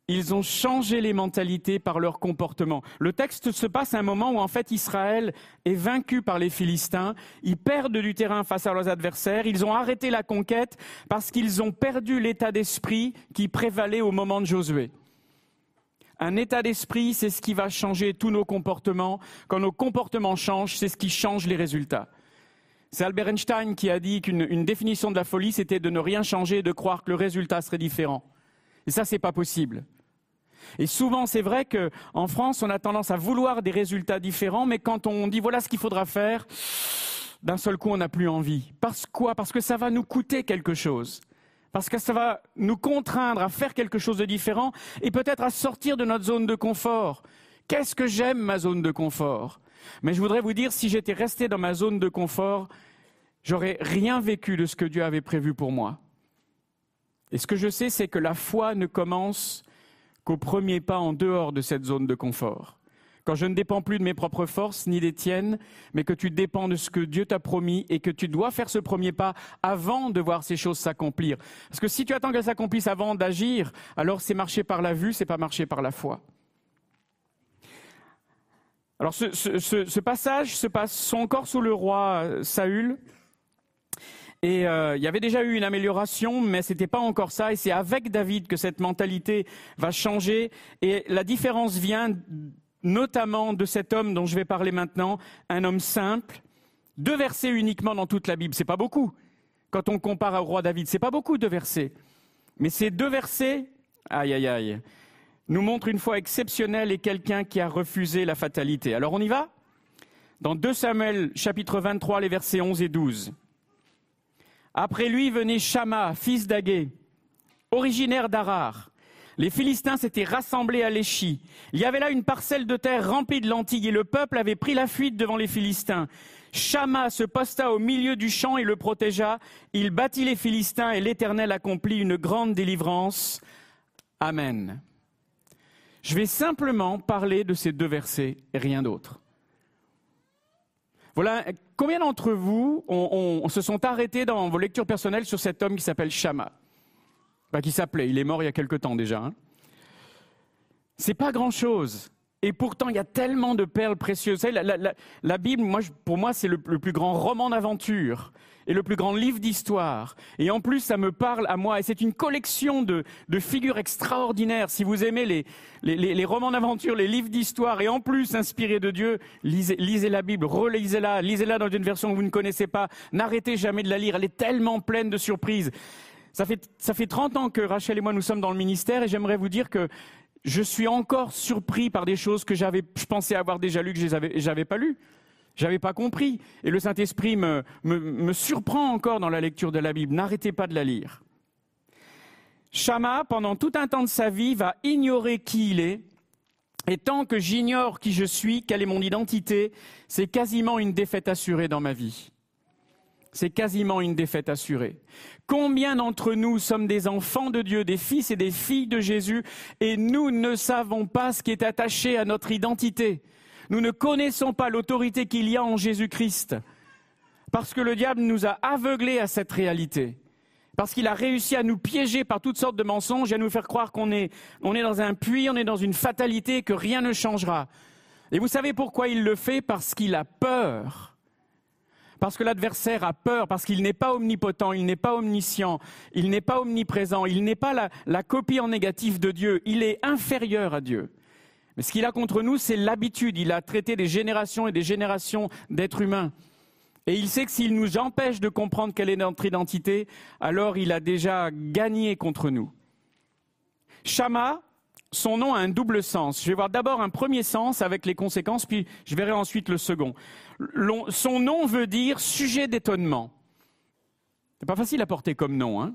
ils ont changé les mentalités par leur comportement. Le texte se passe à un moment où en fait Israël est vaincu par les Philistins, ils perdent du terrain face à leurs adversaires, ils ont arrêté la conquête parce qu'ils ont perdu l'état d'esprit qui prévalait au moment de Josué. Un état d'esprit, c'est ce qui va changer tous nos comportements. Quand nos comportements changent, c'est ce qui change les résultats. C'est Albert Einstein qui a dit qu'une définition de la folie, c'était de ne rien changer et de croire que le résultat serait différent. Et ça, c'est pas possible. Et souvent, c'est vrai qu'en France, on a tendance à vouloir des résultats différents, mais quand on dit voilà ce qu'il faudra faire, d'un seul coup, on n'a plus envie. Parce quoi? Parce que ça va nous coûter quelque chose. Parce que ça va nous contraindre à faire quelque chose de différent et peut-être à sortir de notre zone de confort. Qu'est-ce que j'aime ma zone de confort? Mais je voudrais vous dire, si j'étais resté dans ma zone de confort, j'aurais rien vécu de ce que Dieu avait prévu pour moi. Et ce que je sais, c'est que la foi ne commence qu'au premier pas en dehors de cette zone de confort. Quand je ne dépends plus de mes propres forces ni des tiennes, mais que tu dépends de ce que Dieu t'a promis et que tu dois faire ce premier pas avant de voir ces choses s'accomplir. Parce que si tu attends qu'elles s'accomplissent avant d'agir, alors c'est marcher par la vue, c'est pas marcher par la foi. Alors ce, passage se passe encore sous le roi euh, Saül. Et euh, il y avait déjà eu une amélioration, mais ce n'était pas encore ça. Et c'est avec David que cette mentalité va changer. Et la différence vient notamment de cet homme dont je vais parler maintenant, un homme simple, deux versets uniquement dans toute la Bible. C'est pas beaucoup. Quand on compare au roi David, c'est pas beaucoup de versets. Mais ces deux versets, aïe aïe aïe, nous montre une foi exceptionnelle et quelqu'un qui a refusé la fatalité. Alors on y va? Dans 2 Samuel chapitre 23, les versets 11 et 12. Après lui venait Shama, fils d'Agé, originaire d'Arar. Les Philistins s'étaient rassemblés à Léchi. Il y avait là une parcelle de terre remplie de lentilles et le peuple avait pris la fuite devant les Philistins. Shama se posta au milieu du champ et le protégea. Il battit les Philistins et l'Éternel accomplit une grande délivrance. Amen. Je vais simplement parler de ces deux versets et rien d'autre. Voilà, combien d'entre vous se sont arrêtés dans vos lectures personnelles sur cet homme qui s'appelle Shama? Qui s'appelait, il est mort il y a quelque temps déjà. Hein. C'est pas grand-chose. Et pourtant, il y a tellement de perles précieuses. La, Bible, pour moi, c'est le, plus grand roman d'aventure et le plus grand livre d'histoire. Et en plus, ça me parle à moi. Et c'est une collection de, figures extraordinaires. Si vous aimez les, les romans d'aventure, les livres d'histoire, et en plus inspirés de Dieu, lisez, lisez la Bible, relisez-la, lisez-la dans une version que vous ne connaissez pas. N'arrêtez jamais de la lire. Elle est tellement pleine de surprises. Ça fait, ça fait 30 ans que Rachel et moi nous sommes dans le ministère et j'aimerais vous dire que je suis encore surpris par des choses que j'avais, je pensais avoir déjà lues, que je n'avais pas lues. J'avais pas compris. Et le Saint-Esprit me, me, surprend encore dans la lecture de la Bible. N'arrêtez pas de la lire. Shama, pendant tout un temps de sa vie, va ignorer qui il est Et tant que j'ignore qui je suis, quelle est mon identité, c'est quasiment une défaite assurée dans ma vie. C'est quasiment une défaite assurée. Combien d'entre nous sommes des enfants de Dieu, des fils et des filles de Jésus, et nous ne savons pas ce qui est attaché à notre identité. Nous ne connaissons pas l'autorité qu'il y a en Jésus-Christ. Parce que le diable nous a aveuglés à cette réalité. Parce qu'il a réussi à nous piéger par toutes sortes de mensonges et à nous faire croire qu'on est, on est dans un puits, on est dans une fatalité, que rien ne changera. Et vous savez pourquoi il le fait? Parce qu'il a peur parce que l'adversaire a peur, parce qu'il n'est pas omnipotent, il n'est pas omniscient, il n'est pas omniprésent, il n'est pas la, copie en négatif de Dieu, il est inférieur à Dieu. Mais ce qu'il a contre nous, c'est l'habitude. Il a traité des générations et des générations d'êtres humains. Et il sait que s'il nous empêche de comprendre quelle est notre identité, alors il a déjà gagné contre nous. Shama, son nom a un double sens. Je vais voir d'abord un premier sens avec les conséquences, puis je verrai ensuite le second. Son nom veut dire sujet d'étonnement. C'est pas facile à porter comme nom, hein.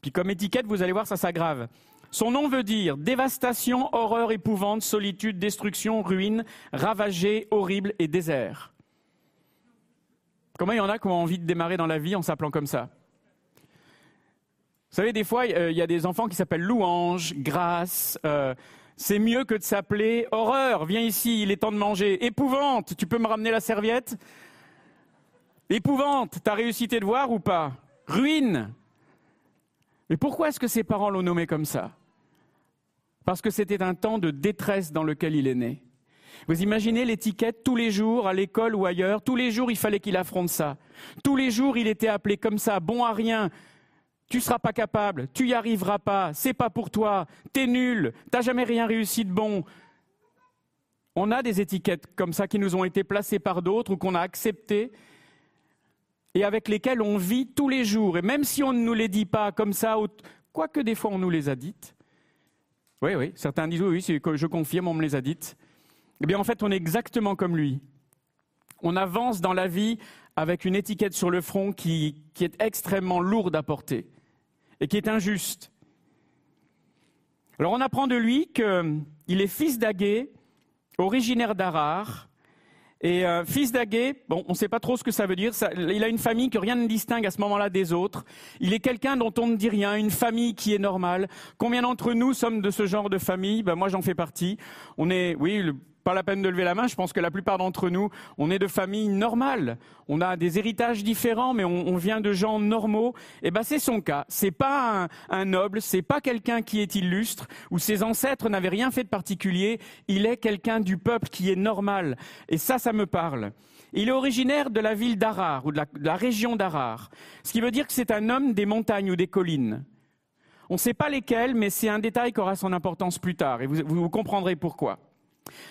Puis comme étiquette, vous allez voir, ça s'aggrave. Son nom veut dire dévastation, horreur, épouvante, solitude, destruction, ruine, ravagé, horrible et désert. Comment il y en a qui ont envie de démarrer dans la vie en s'appelant comme ça? Vous savez, des fois, il y a des enfants qui s'appellent louange, grâce. Euh, c'est mieux que de s'appeler horreur. Viens ici, il est temps de manger. Épouvante, tu peux me ramener la serviette? Épouvante, t'as réussi tes devoirs ou pas? Ruine. Mais pourquoi est-ce que ses parents l'ont nommé comme ça? Parce que c'était un temps de détresse dans lequel il est né. Vous imaginez l'étiquette tous les jours, à l'école ou ailleurs, tous les jours il fallait qu'il affronte ça. Tous les jours il était appelé comme ça, bon à rien, tu seras pas capable, tu y arriveras pas, c'est pas pour toi, t'es nul, t'as jamais rien réussi de bon. On a des étiquettes comme ça qui nous ont été placées par d'autres ou qu'on a acceptées et avec lesquelles on vit tous les jours. Et même si on ne nous les dit pas comme ça, quoique des fois on nous les a dites. Oui, oui, certains disent oui, oui, je confirme, on me les a dites. Eh bien, en fait, on est exactement comme lui. On avance dans la vie avec une étiquette sur le front qui, est extrêmement lourde à porter et qui est injuste. Alors, on apprend de lui qu'il est fils d'Agué, originaire d'Arar. Et euh, fils d'Agué, bon, on ne sait pas trop ce que ça veut dire. il a une famille que rien ne distingue à ce moment-là des autres. Il est quelqu'un dont on ne dit rien, une famille qui est normale. Combien d'entre nous sommes de ce genre de famille? Ben, Moi, j'en fais partie. On est, oui, le pas la peine de lever la main. Je pense que la plupart d'entre nous, on est de familles normales. On a des héritages différents, mais on, vient de gens normaux. Et eh ben, c'est son cas. C'est pas un, un noble, c'est pas quelqu'un qui est illustre, ou ses ancêtres n'avaient rien fait de particulier. Il est quelqu'un du peuple qui est normal. Et ça, ça me parle. Il est originaire de la ville d'Arar, ou de la, région d'Arar. Ce qui veut dire que c'est un homme des montagnes ou des collines. On ne sait pas lesquelles, mais c'est un détail qui aura son importance plus tard, et vous comprendrez pourquoi.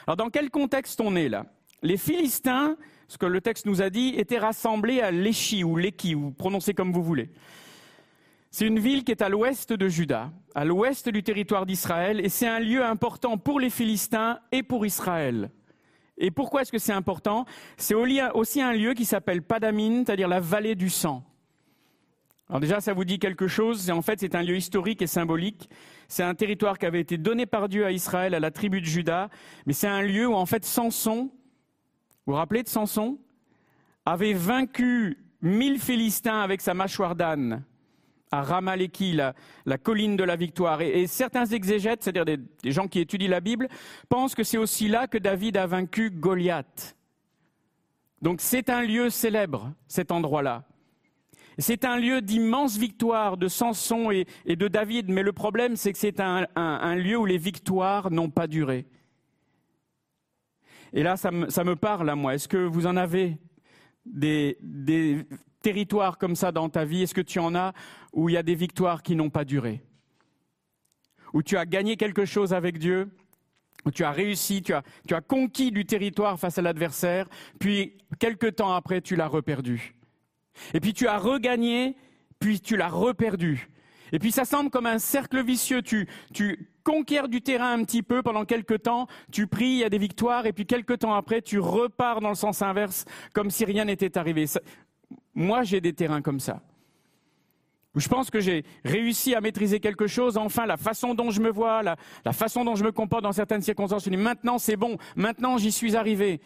Alors dans quel contexte on est là? Les Philistins, ce que le texte nous a dit, étaient rassemblés à Léchi ou Léki, vous prononcez comme vous voulez. C'est une ville qui est à l'ouest de Juda, à l'ouest du territoire d'Israël, et c'est un lieu important pour les Philistins et pour Israël. Et pourquoi est-ce que c'est important? C'est aussi un lieu qui s'appelle Padamine, c'est-à-dire la vallée du sang. Alors déjà, ça vous dit quelque chose? En fait, c'est un lieu historique et symbolique. C'est un territoire qui avait été donné par Dieu à Israël, à la tribu de Juda. Mais c'est un lieu où, en fait, Samson, vous vous rappelez de Samson avait vaincu mille Philistins avec sa mâchoire d'âne à Ramaleki, la, colline de la victoire. Et, certains exégètes, c'est-à-dire des, des gens qui étudient la Bible, pensent que c'est aussi là que David a vaincu Goliath. Donc c'est un lieu célèbre, cet endroit-là. C'est un lieu d'immense victoire de Samson et, de David, mais le problème, c'est que c'est un, lieu où les victoires n'ont pas duré. Et là, ça me, parle à moi. Est-ce que vous en avez des, territoires comme ça dans ta vie? Est-ce que tu en as où il y a des victoires qui n'ont pas duré? Où tu as gagné quelque chose avec Dieu où tu as réussi, tu as conquis du territoire face à l'adversaire, puis quelque temps après, tu l'as reperdu. Et puis tu as regagné, puis tu l'as reperdu. Et puis ça semble comme un cercle vicieux. Tu, tu conquiers du terrain un petit peu pendant quelques temps, tu pries, il y a des victoires, et puis quelques temps après, tu repars dans le sens inverse, comme si rien n'était arrivé. moi, j'ai des terrains comme ça. je pense que j'ai réussi à maîtriser quelque chose, enfin la façon dont je me vois, la, la façon dont je me comporte dans certaines circonstances, je dis maintenant c'est bon, maintenant j'y suis arrivé.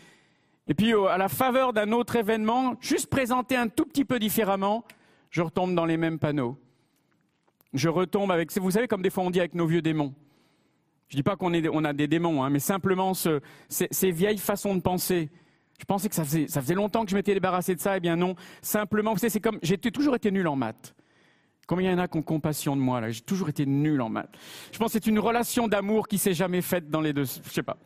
Et puis à la faveur d'un autre événement, juste présenté un tout petit peu différemment, je retombe dans les mêmes panneaux. Je retombe avec, vous savez comme des fois on dit avec nos vieux démons. Je dis pas qu'on a des démons, hein, mais simplement ce- ces, vieilles façons de penser. Je pensais que ça faisait, longtemps que je m'étais débarrassé de ça, eh bien non. Simplement, vous savez, c'est comme, j'ai toujours été nul en maths. Combien y en a qui ont compassion de moi là? J'ai toujours été nul en maths. Je pense que c'est une relation d'amour qui s'est jamais faite dans les deux. Je sais pas.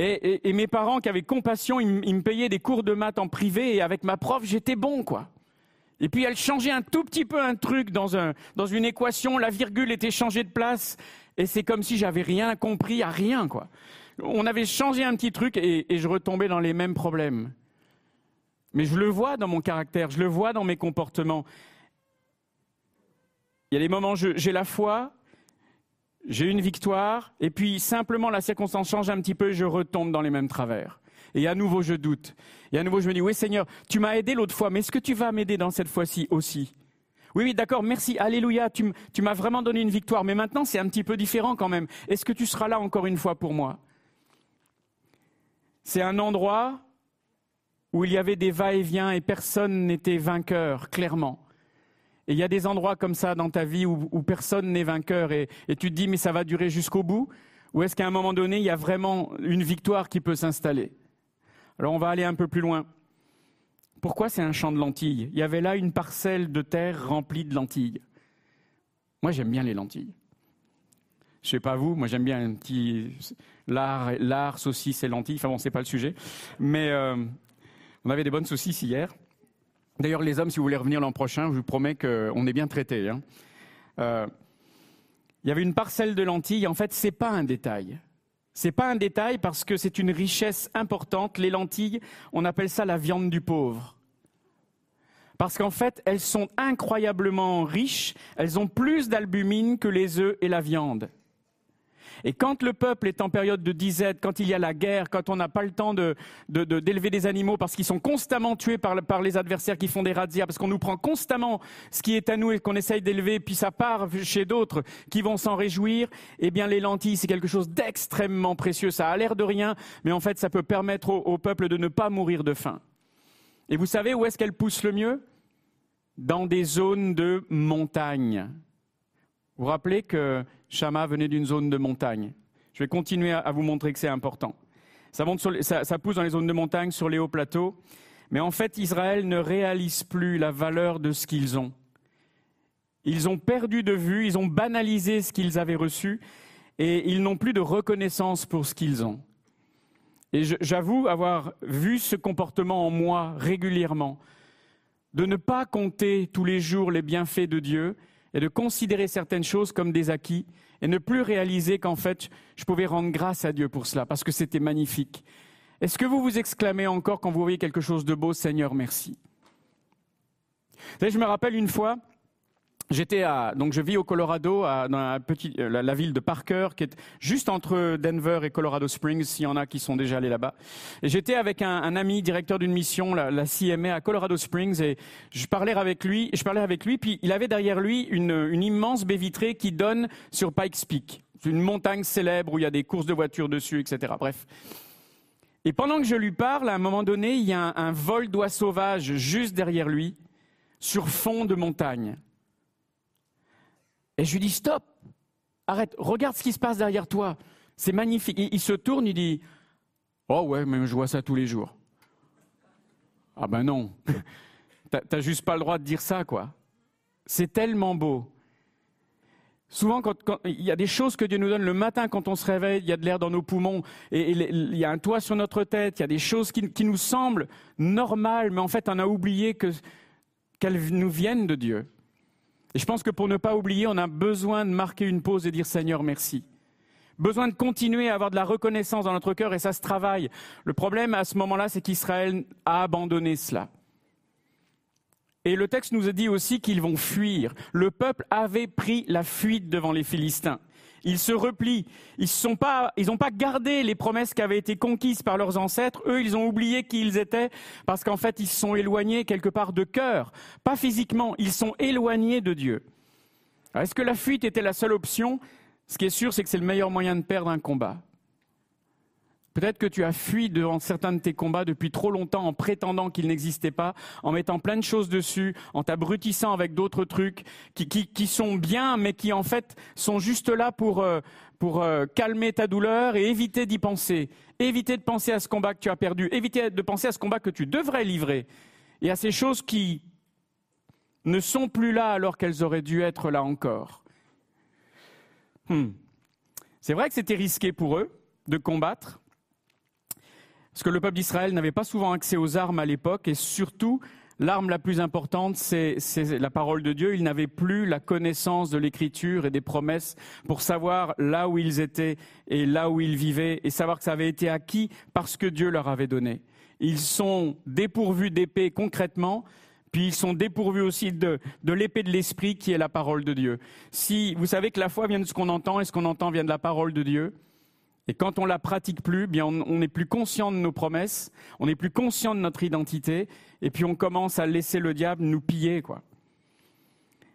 Et, mes parents qui avaient compassion, ils, me payaient des cours de maths en privé et avec ma prof, j'étais bon quoi. Et puis elle changeait un tout petit peu un truc dans, un, dans une équation, la virgule était changée de place et c'est comme si j'avais rien compris à rien quoi. On avait changé un petit truc et, et je retombais dans les mêmes problèmes. Mais je le vois dans mon caractère, je le vois dans mes comportements. Il y a des moments où j'ai la foi, j'ai une victoire, et puis simplement la circonstance change un petit peu, je retombe dans les mêmes travers. Et à nouveau, je doute. Et à nouveau, je me dis, oui Seigneur, tu m'as aidé l'autre fois, mais est-ce que tu vas m'aider dans cette fois-ci aussi? Oui, oui, d'accord, merci, alléluia, tu, m'as vraiment donné une victoire, mais maintenant c'est un petit peu différent quand même. Est-ce que tu seras là encore une fois pour moi? C'est un endroit où il y avait des va-et-vient et personne n'était vainqueur, clairement. Et il y a des endroits comme ça dans ta vie où, personne n'est vainqueur et, tu te dis mais ça va durer jusqu'au bout? Ou est-ce qu'à un moment donné, il y a vraiment une victoire qui peut s'installer? Alors on va aller un peu plus loin. Pourquoi c'est un champ de lentilles? Il y avait là une parcelle de terre remplie de lentilles. Moi j'aime bien les lentilles. Je sais pas vous, moi j'aime bien un petit lard, saucisse et lentilles. Enfin bon, c'est pas le sujet. Mais euh, on avait des bonnes saucisses hier. D'ailleurs, les hommes, si vous voulez revenir l'an prochain, je vous promets qu'on est bien traités. hein. Euh, il y avait une parcelle de lentilles. En fait, c'est pas un détail. C'est pas un détail parce que c'est une richesse importante. Les lentilles, on appelle ça la viande du pauvre. Parce qu'en fait, elles sont incroyablement riches. Elles ont plus d'albumine que les œufs et la viande. Et quand le peuple est en période de disette, quand il y a la guerre, quand on n'a pas le temps d'élever des animaux parce qu'ils sont constamment tués par les adversaires qui font des razzias, parce qu'on nous prend constamment ce qui est à nous et qu'on essaye d'élever, puis ça part chez d'autres qui vont s'en réjouir, eh bien les lentilles, c'est quelque chose d'extrêmement précieux. Ça a l'air de rien, mais en fait, ça peut permettre au, au peuple de ne pas mourir de faim. Et vous savez où est-ce qu'elles poussent le mieux? Dans des zones de montagne. Vous vous rappelez que Shama venait d'une zone de montagne. Je vais continuer à, vous montrer que c'est important. Ça, ça- pousse dans les zones de montagne, sur les hauts plateaux. Mais en fait, Israël ne réalise plus la valeur de ce qu'ils ont. Ils ont perdu de vue, ils ont banalisé ce qu'ils avaient reçu et ils n'ont plus de reconnaissance pour ce qu'ils ont. Et j'avoue avoir vu ce comportement en moi régulièrement, de ne pas compter tous les jours les bienfaits de Dieu et de considérer certaines choses comme des acquis et ne plus réaliser qu'en fait, je pouvais rendre grâce à Dieu pour cela, parce que c'était magnifique. Est-ce que vous vous exclamez encore quand vous voyez quelque chose de beau, Seigneur, merci Je me rappelle une fois, J'étais à, donc je vis au Colorado, à- dans la, petite, euh, la, ville de Parker, qui est juste entre Denver et Colorado Springs, s'il y en a qui sont déjà allés là-bas. Et j'étais avec un, ami, directeur d'une mission, la, CMA à Colorado Springs, et je parlais avec lui, je parlais avec lui, puis il avait derrière lui une, une immense baie vitrée qui donne sur Pikes Peak. Une montagne célèbre où il y a des courses de voitures dessus, etc. Bref. Et pendant que je lui parle, à un moment donné, il y a un, un vol d'oies sauvages juste derrière lui, sur fond de montagne. Et je lui dis stop, arrête, regarde ce qui se passe derrière toi. C'est magnifique. Il, se tourne, il dit Oh ouais, mais je vois ça tous les jours. Ah ben non, T'as- juste pas le droit de dire ça, quoi. C'est tellement beau. Souvent, quand, il y a des choses que Dieu nous donne le matin quand on se réveille, il y a de l'air dans nos poumons, et, il y a un toit sur notre tête, il y a des choses qui, nous semblent normales, mais en fait, on a oublié que- qu'elles nous viennent de Dieu. Et je pense que pour ne pas oublier, on a besoin de marquer une pause et dire Seigneur, merci. Besoin de continuer à avoir de la reconnaissance dans notre cœur et ça se travaille. Le problème à ce moment-là, c'est qu'Israël a abandonné cela. Et le texte nous a dit aussi qu'ils vont fuir. Le peuple avait pris la fuite devant les Philistins. Ils se replient. Ils n'ont pas, gardé les promesses qui avaient été conquises par leurs ancêtres. Eux, ils ont oublié qui ils étaient parce qu'en fait, ils se sont éloignés quelque part de cœur. Pas physiquement, ils sont éloignés de Dieu. Est-ce que la fuite était la seule option? Ce qui est sûr, c'est que c'est le meilleur moyen de perdre un combat. Peut-être que tu as fui devant certains de tes combats depuis trop longtemps en prétendant qu'ils n'existaient pas, en mettant plein de choses dessus, en t'abrutissant avec d'autres trucs qui, sont bien, mais qui en fait sont juste là pour, euh, euh, calmer ta douleur et éviter d'y penser. Éviter de penser à ce combat que tu as perdu, éviter de penser à ce combat que tu devrais livrer et à ces choses qui ne sont plus là alors qu'elles auraient dû être là encore. Hmm. C'est vrai que c'était risqué pour eux de combattre, parce que le peuple d'Israël n'avait pas souvent accès aux armes à l'époque, et surtout, l'arme la plus importante, c'est la parole de Dieu. Ils n'avaient plus la connaissance de l'écriture et des promesses pour savoir là où ils étaient et là où ils vivaient, et savoir que ça avait été acquis parce que Dieu leur avait donné. Ils sont dépourvus d'épée concrètement, puis ils sont dépourvus aussi de, l'épée de l'esprit qui est la parole de Dieu. Si vous savez que la foi vient de ce qu'on entend et ce qu'on entend vient de la parole de Dieu, et quand on la pratique plus, on n'est plus conscient de nos promesses, on n'est plus conscient de notre identité, et puis on commence à laisser le diable nous piller.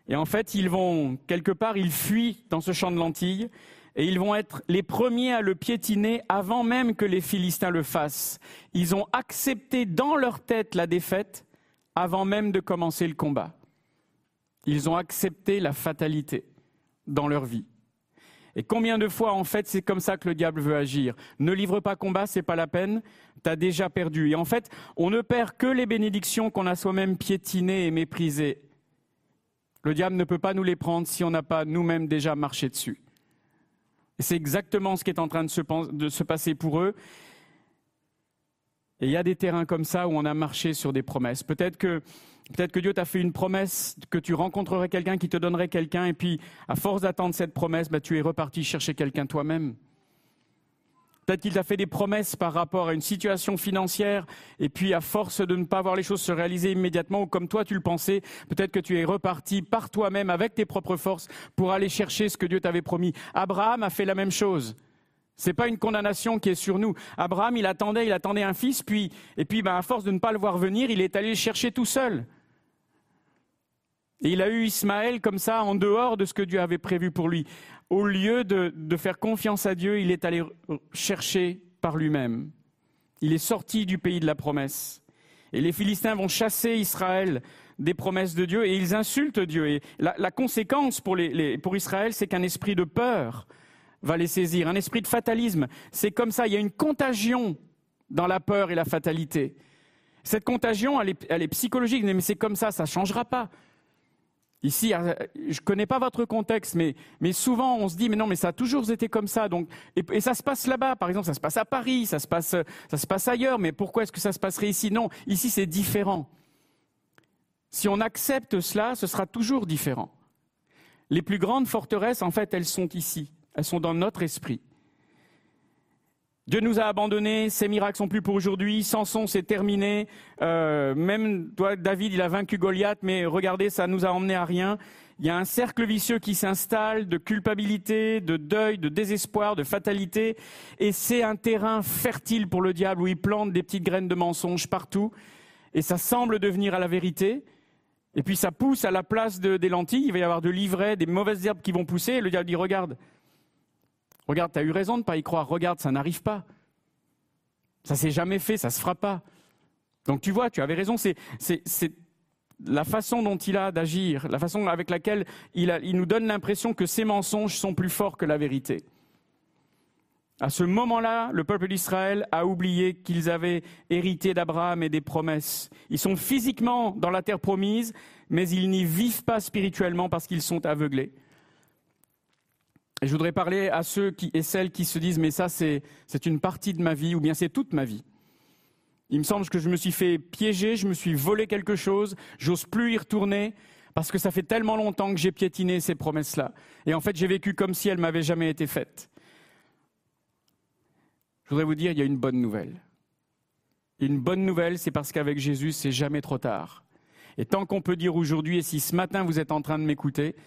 Et en fait, ils vont quelque part, ils fuient dans ce champ de lentilles, et ils vont être les premiers à le piétiner avant même que les Philistins le fassent. Ils ont accepté dans leur tête la défaite avant même de commencer le combat. Ils ont accepté la fatalité dans leur vie. Et combien de fois, en fait, c'est comme ça que le diable veut agir? Ne livre pas combat, c'est pas la peine, tu as déjà perdu. Et en fait, on ne perd que les bénédictions qu'on a soi-même piétinées et méprisées. Le diable ne peut pas nous les prendre si on n'a pas nous-mêmes déjà marché dessus. Et c'est exactement ce qui est en train de se, de se passer pour eux. Et il y a des terrains comme ça où on a marché sur des promesses. Peut-être que Peut-être que Dieu t'a fait une promesse que tu rencontrerais quelqu'un qui te donnerait quelqu'un, et puis à force d'attendre cette promesse, bah, tu es reparti chercher quelqu'un toi-même. Peut-être qu'il t'a fait des promesses par rapport à une situation financière, et puis à force de ne pas voir les choses se réaliser immédiatement ou comme toi tu le pensais, peut-être que tu es reparti par toi-même avec tes propres forces pour aller chercher ce que Dieu t'avait promis. Abraham a fait la même chose. Ce n'est pas une condamnation qui est sur nous. Abraham, il attendait, il attendait un fils, puis, et puis, ben, à force de ne pas le voir venir, il est allé le chercher tout seul. Et il a eu Ismaël comme ça, en dehors de ce que Dieu avait prévu pour lui. Au lieu de, faire confiance à Dieu, il est allé chercher par lui-même. Il est sorti du pays de la promesse. Et les Philistins vont chasser Israël des promesses de Dieu et ils insultent Dieu. Et la, conséquence pour Israël, c'est qu'un esprit de peur va les saisir, un esprit de fatalisme. C'est comme ça, il y a une contagion dans la peur et la fatalité. Cette contagion, elle est, psychologique, mais c'est comme ça, ça ne changera pas. Ici, euh, je ne connais pas votre contexte, mais, souvent on se dit, mais non, mais ça a toujours été comme ça. Donc, et, ça se passe là-bas, par exemple, ça se passe à Paris, ça se passe, ça se passe ailleurs, mais pourquoi est-ce que ça se passerait ici? Non, ici c'est différent. Si on accepte cela, ce sera toujours différent. Les plus grandes forteresses, en fait, elles sont ici. Elles sont dans notre esprit. Dieu nous a abandonnés, ces miracles sont plus pour aujourd'hui, Samson c'est terminé, euh, même toi David il a vaincu Goliath, mais regardez ça nous a emmené à rien. Il y a un cercle vicieux qui s'installe de culpabilité, de deuil, de désespoir, de fatalité, et c'est un terrain fertile pour le diable où il plante des petites graines de mensonges partout, et ça semble devenir à la vérité, et puis ça pousse à la place des lentilles, il va y avoir de l'ivraie, des mauvaises herbes qui vont pousser, et le diable dit regarde, Regarde, tu as eu raison de ne pas y croire. Regarde, ça n'arrive pas. Ça s'est jamais fait, ça ne se fera pas. Donc tu vois, tu avais raison. C'est, la façon dont il a d'agir, la façon avec laquelle il, nous donne l'impression que ces mensonges sont plus forts que la vérité. À ce moment-là, le peuple d'Israël a oublié qu'ils avaient hérité d'Abraham et des promesses. Ils sont physiquement dans la terre promise, mais ils n'y vivent pas spirituellement parce qu'ils sont aveuglés. Et je voudrais parler à ceux qui, et celles qui se disent, mais ça, c'est une partie de ma vie, ou bien c'est toute ma vie. Il me semble que je me suis fait piéger, je me suis volé quelque chose, j'ose plus y retourner, parce que ça fait tellement longtemps que j'ai piétiné ces promesses-là. Et en fait, j'ai vécu comme si elles m'avaient jamais été faites. Je voudrais vous dire, il y a une bonne nouvelle. Une bonne nouvelle, c'est parce qu'avec Jésus, c'est jamais trop tard. Et tant qu'on peut dire aujourd'hui, et si ce matin vous êtes en train de m'écouter,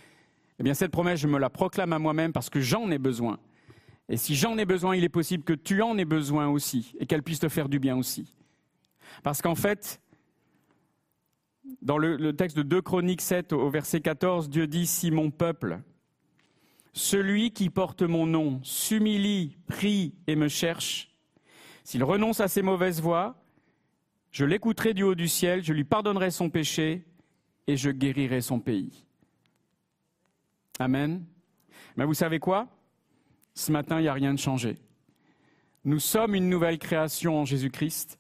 eh bien cette promesse, je me la proclame à moi-même parce que j'en ai besoin. Et si j'en ai besoin, il est possible que tu en aies besoin aussi et qu'elle puisse te faire du bien aussi. Parce qu'en fait, dans le, texte de 2 Chroniques 7 au verset 14, Dieu dit, si mon peuple, celui qui porte mon nom, s'humilie, prie et me cherche, s'il renonce à ses mauvaises voies, je l'écouterai du haut du ciel, je lui pardonnerai son péché et je guérirai son pays. Amen. Mais vous savez quoi? Ce matin, il n'y a rien de changé. Nous sommes une nouvelle création en Jésus-Christ.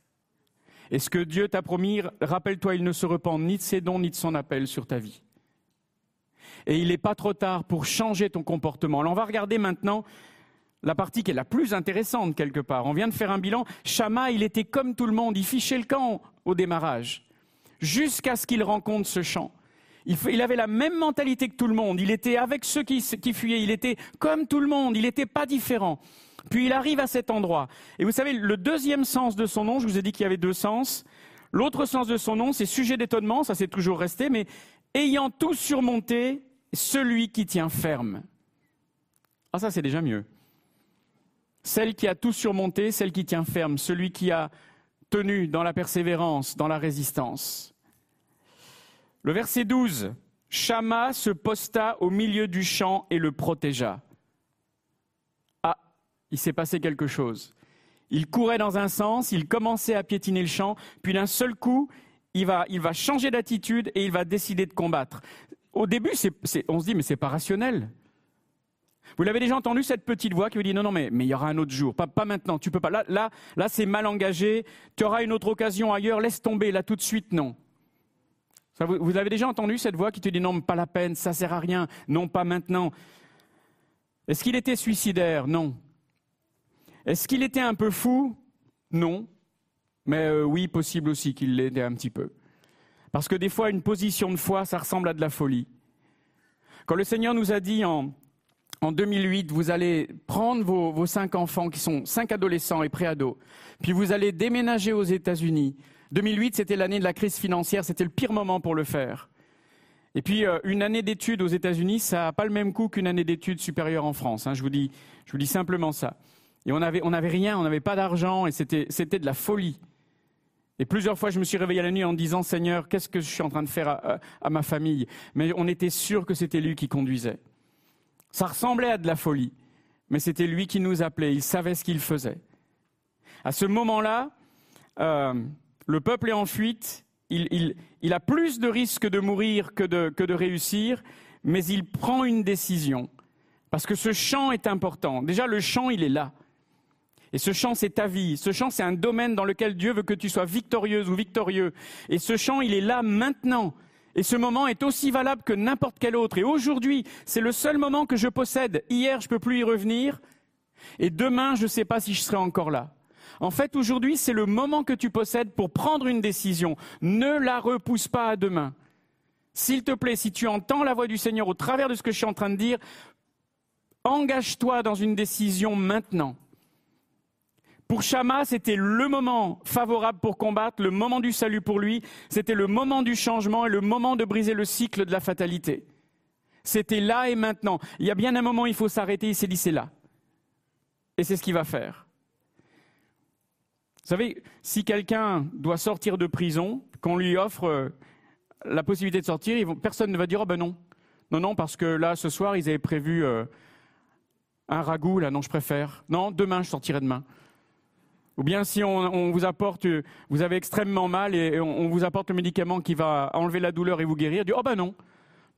Et ce que Dieu t'a promis, rappelle-toi, il ne se repent ni de ses dons ni de son appel sur ta vie. Et il n'est pas trop tard pour changer ton comportement. Alors on va regarder maintenant la partie qui est la plus intéressante quelque part. On vient de faire un bilan. Shama, il était comme tout le monde, il fichait le camp au démarrage, jusqu'à ce qu'il rencontre ce champ. Il, avait la même mentalité que tout le monde. Il était avec ceux qui, fuyaient. Il était comme tout le monde. Il n'était pas différent. Puis il arrive à cet endroit. Et vous savez, le deuxième sens de son nom, je vous ai dit qu'il y avait deux sens. L'autre sens de son nom, c'est sujet d'étonnement, ça c'est toujours resté, mais ayant tout surmonté, celui qui tient ferme. Ah ça c'est déjà mieux. Celle qui a tout surmonté, celle qui tient ferme, celui qui a tenu dans la persévérance, dans la résistance. Le verset 12, Shama se posta au milieu du champ et le protégea. Ah, il s'est passé quelque chose. Il courait dans un sens, il commençait à piétiner le champ, puis d'un seul coup, il va, changer d'attitude et il va décider de combattre. Au début, on se dit, mais c'est pas rationnel. Vous l'avez déjà entendu, cette petite voix qui vous dit non, non, mais, il y aura un autre jour, pas, pas maintenant, tu peux pas. Là, là, là c'est mal engagé, tu auras une autre occasion ailleurs, laisse tomber, là tout de suite, non vous, avez déjà entendu cette voix qui te dit non, pas la peine, ça sert à rien, non, pas maintenant. Est-ce qu'il était suicidaire? Non. Est-ce qu'il était un peu fou? Non. Mais euh, oui, possible aussi qu'il l'était un petit peu. Parce que des fois, une position de foi, ça ressemble à de la folie. Quand le Seigneur nous a dit en, en 2008, vous allez prendre vos, vos, cinq enfants qui sont cinq adolescents et préados, puis vous allez déménager aux États-Unis, 2008, c'était l'année de la crise financière, c'était le pire moment pour le faire. Et puis, euh, une année d'études aux États-Unis, ça n'a pas le même coût qu'une année d'études supérieure en France. Hein, je, vous dis, dis simplement ça. Et on n'avait avait rien, on n'avait pas d'argent, et c'était de la folie. Et plusieurs fois, je me suis réveillé la nuit en disant, Seigneur, qu'est-ce que je suis en train de faire à, à ma famille? Mais on était sûr que c'était lui qui conduisait. Ça ressemblait à de la folie, mais c'était lui qui nous appelait, il savait ce qu'il faisait. À ce moment-là, euh, le peuple est en fuite, il, a plus de risques de mourir que de, réussir, mais il prend une décision. Parce que ce champ est important. Déjà, le champ, il est là. Et ce champ, c'est ta vie. Ce champ, c'est un domaine dans lequel Dieu veut que tu sois victorieuse ou victorieux. Et ce champ, il est là maintenant. Et ce moment est aussi valable que n'importe quel autre. Et aujourd'hui, c'est le seul moment que je possède. Hier, je ne peux plus y revenir. Et demain, je ne sais pas si je serai encore là. En fait, aujourd'hui, c'est le moment que tu possèdes pour prendre une décision. Ne la repousse pas à demain. S'il te plaît, si tu entends la voix du Seigneur au travers de ce que je suis en train de dire, engage-toi dans une décision maintenant. Pour Shama, c'était le moment favorable pour combattre, le moment du salut pour lui, c'était le moment du changement et le moment de briser le cycle de la fatalité. C'était là et maintenant. Il y a bien un moment, il faut s'arrêter, il s'est dit c'est là. Et c'est ce qu'il va faire. Vous savez, si quelqu'un doit sortir de prison, qu'on lui offre euh, la possibilité de sortir, personne ne va dire oh ben non. Non, non, parce que là, ce soir, ils avaient prévu euh, un ragoût, là, non, je préfère. Non, demain, je sortirai demain. Ou bien si on, vous apporte, vous avez extrêmement mal et on, vous apporte le médicament qui va enlever la douleur et vous guérir, dit oh ben non.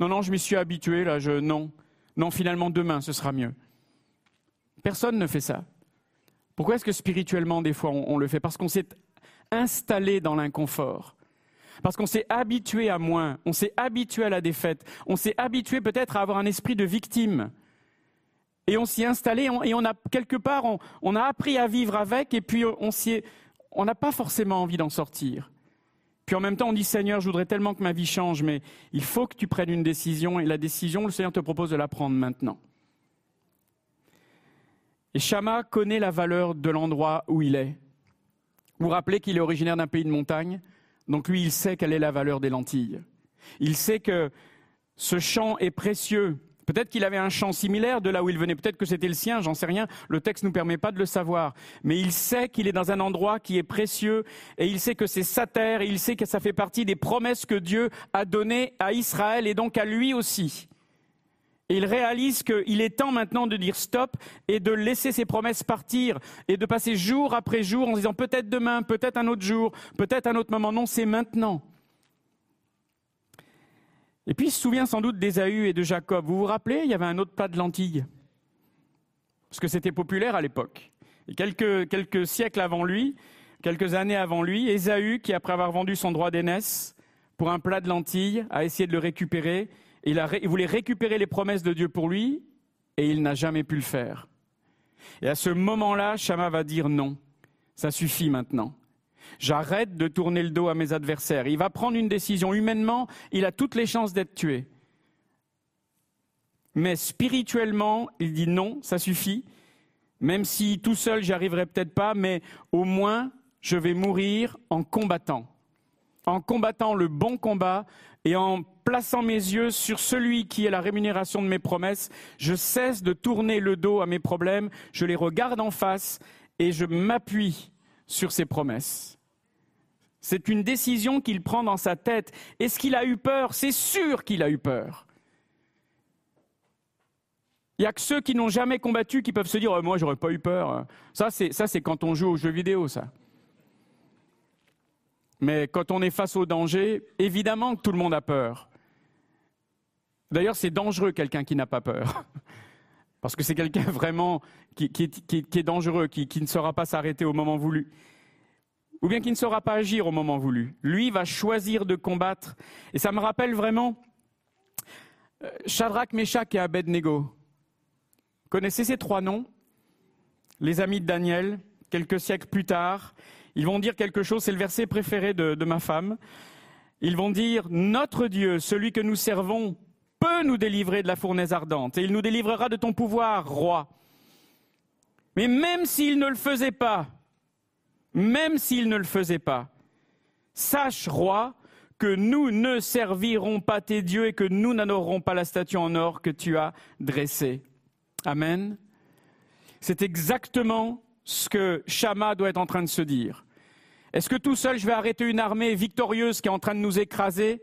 Non, non, je m'y suis habitué, là, je, non. Non, finalement, demain, ce sera mieux. Personne ne fait ça. Pourquoi est-ce que spirituellement, des fois, on, le fait? Parce qu'on s'est installé dans l'inconfort. Parce qu'on s'est habitué à moins, on s'est habitué à la défaite, on s'est habitué peut-être à avoir un esprit de victime. Et on s'y est installé et on a quelque part, on, a appris à vivre avec et puis on on n'a pas forcément envie d'en sortir. Puis en même temps, on dit Seigneur, je voudrais tellement que ma vie change, mais il faut que tu prennes une décision et la décision, le Seigneur te propose de la prendre maintenant. Et Shama connaît la valeur de l'endroit où il est. Vous rappelez qu'il est originaire d'un pays de montagne, Donc lui, il sait quelle est la valeur des lentilles. Il sait que ce champ est précieux. Peut-être qu'il avait un champ similaire de là où il venait, peut-être que c'était le sien, j'en sais rien, le texte ne nous permet pas de le savoir. Mais il sait qu'il est dans un endroit qui est précieux, et il sait que c'est sa terre, et il sait que ça fait partie des promesses que Dieu a données à Israël, et donc à lui aussi. Et il réalise qu'il est temps maintenant de dire stop et de laisser ses promesses partir et de passer jour après jour en se disant peut-être demain, peut-être un autre jour, peut-être un autre moment. Non, c'est maintenant. Et puis il se souvient sans doute d'Ésaü et de Jacob. Vous vous rappelez, il y avait un autre plat de lentilles. Parce que c'était populaire à l'époque. Et quelques, siècles avant lui, quelques années avant lui, Ésaü, qui après avoir vendu son droit d'aînesse pour un plat de lentilles, a essayé de le récupérer. Il, a, voulait récupérer les promesses de Dieu pour lui, et il n'a jamais pu le faire. Et à ce moment-là, Shama va dire non, ça suffit maintenant. J'arrête de tourner le dos à mes adversaires. Il va prendre une décision. Humainement, il a toutes les chances d'être tué. Mais spirituellement, il dit non, ça suffit. Même si tout seul, j'y arriverai peut-être pas, mais au moins, je vais mourir en combattant. En combattant le bon combat et en plaçant mes yeux sur celui qui est la rémunération de mes promesses, je cesse de tourner le dos à mes problèmes, je les regarde en face et je m'appuie sur ses promesses. C'est une décision qu'il prend dans sa tête. Est-ce qu'il a eu peur? C'est sûr qu'il a eu peur. Il n'y a que ceux qui n'ont jamais combattu qui peuvent se dire oh, Moi, j'aurais pas eu peur. Ça, c'est, quand on joue aux jeux vidéo, ça. Mais quand on est face au danger, évidemment que tout le monde a peur. D'ailleurs, c'est dangereux quelqu'un qui n'a pas peur. Parce que c'est quelqu'un vraiment qui, est dangereux, qui ne saura pas s'arrêter au moment voulu ou bien qui ne saura pas agir au moment voulu. Lui va choisir de combattre. Et ça me rappelle vraiment euh, Shadrach, Meshach et Abednego. Connaissez ces trois noms? Les amis de Daniel, quelques siècles plus tard, ils vont dire quelque chose, c'est le verset préféré de, ma femme. Ils vont dire, notre Dieu, celui que nous servons, peut nous délivrer de la fournaise ardente, et il nous délivrera de ton pouvoir, roi. Mais même s'il ne le faisait pas, même s'il ne le faisait pas. Sache, roi, que nous ne servirons pas tes dieux et que nous n'adorerons pas la statue en or que tu as dressée. Amen. C'est exactement ce que Shama doit être en train de se dire. Est-ce que tout seul je vais arrêter une armée victorieuse qui est en train de nous écraser?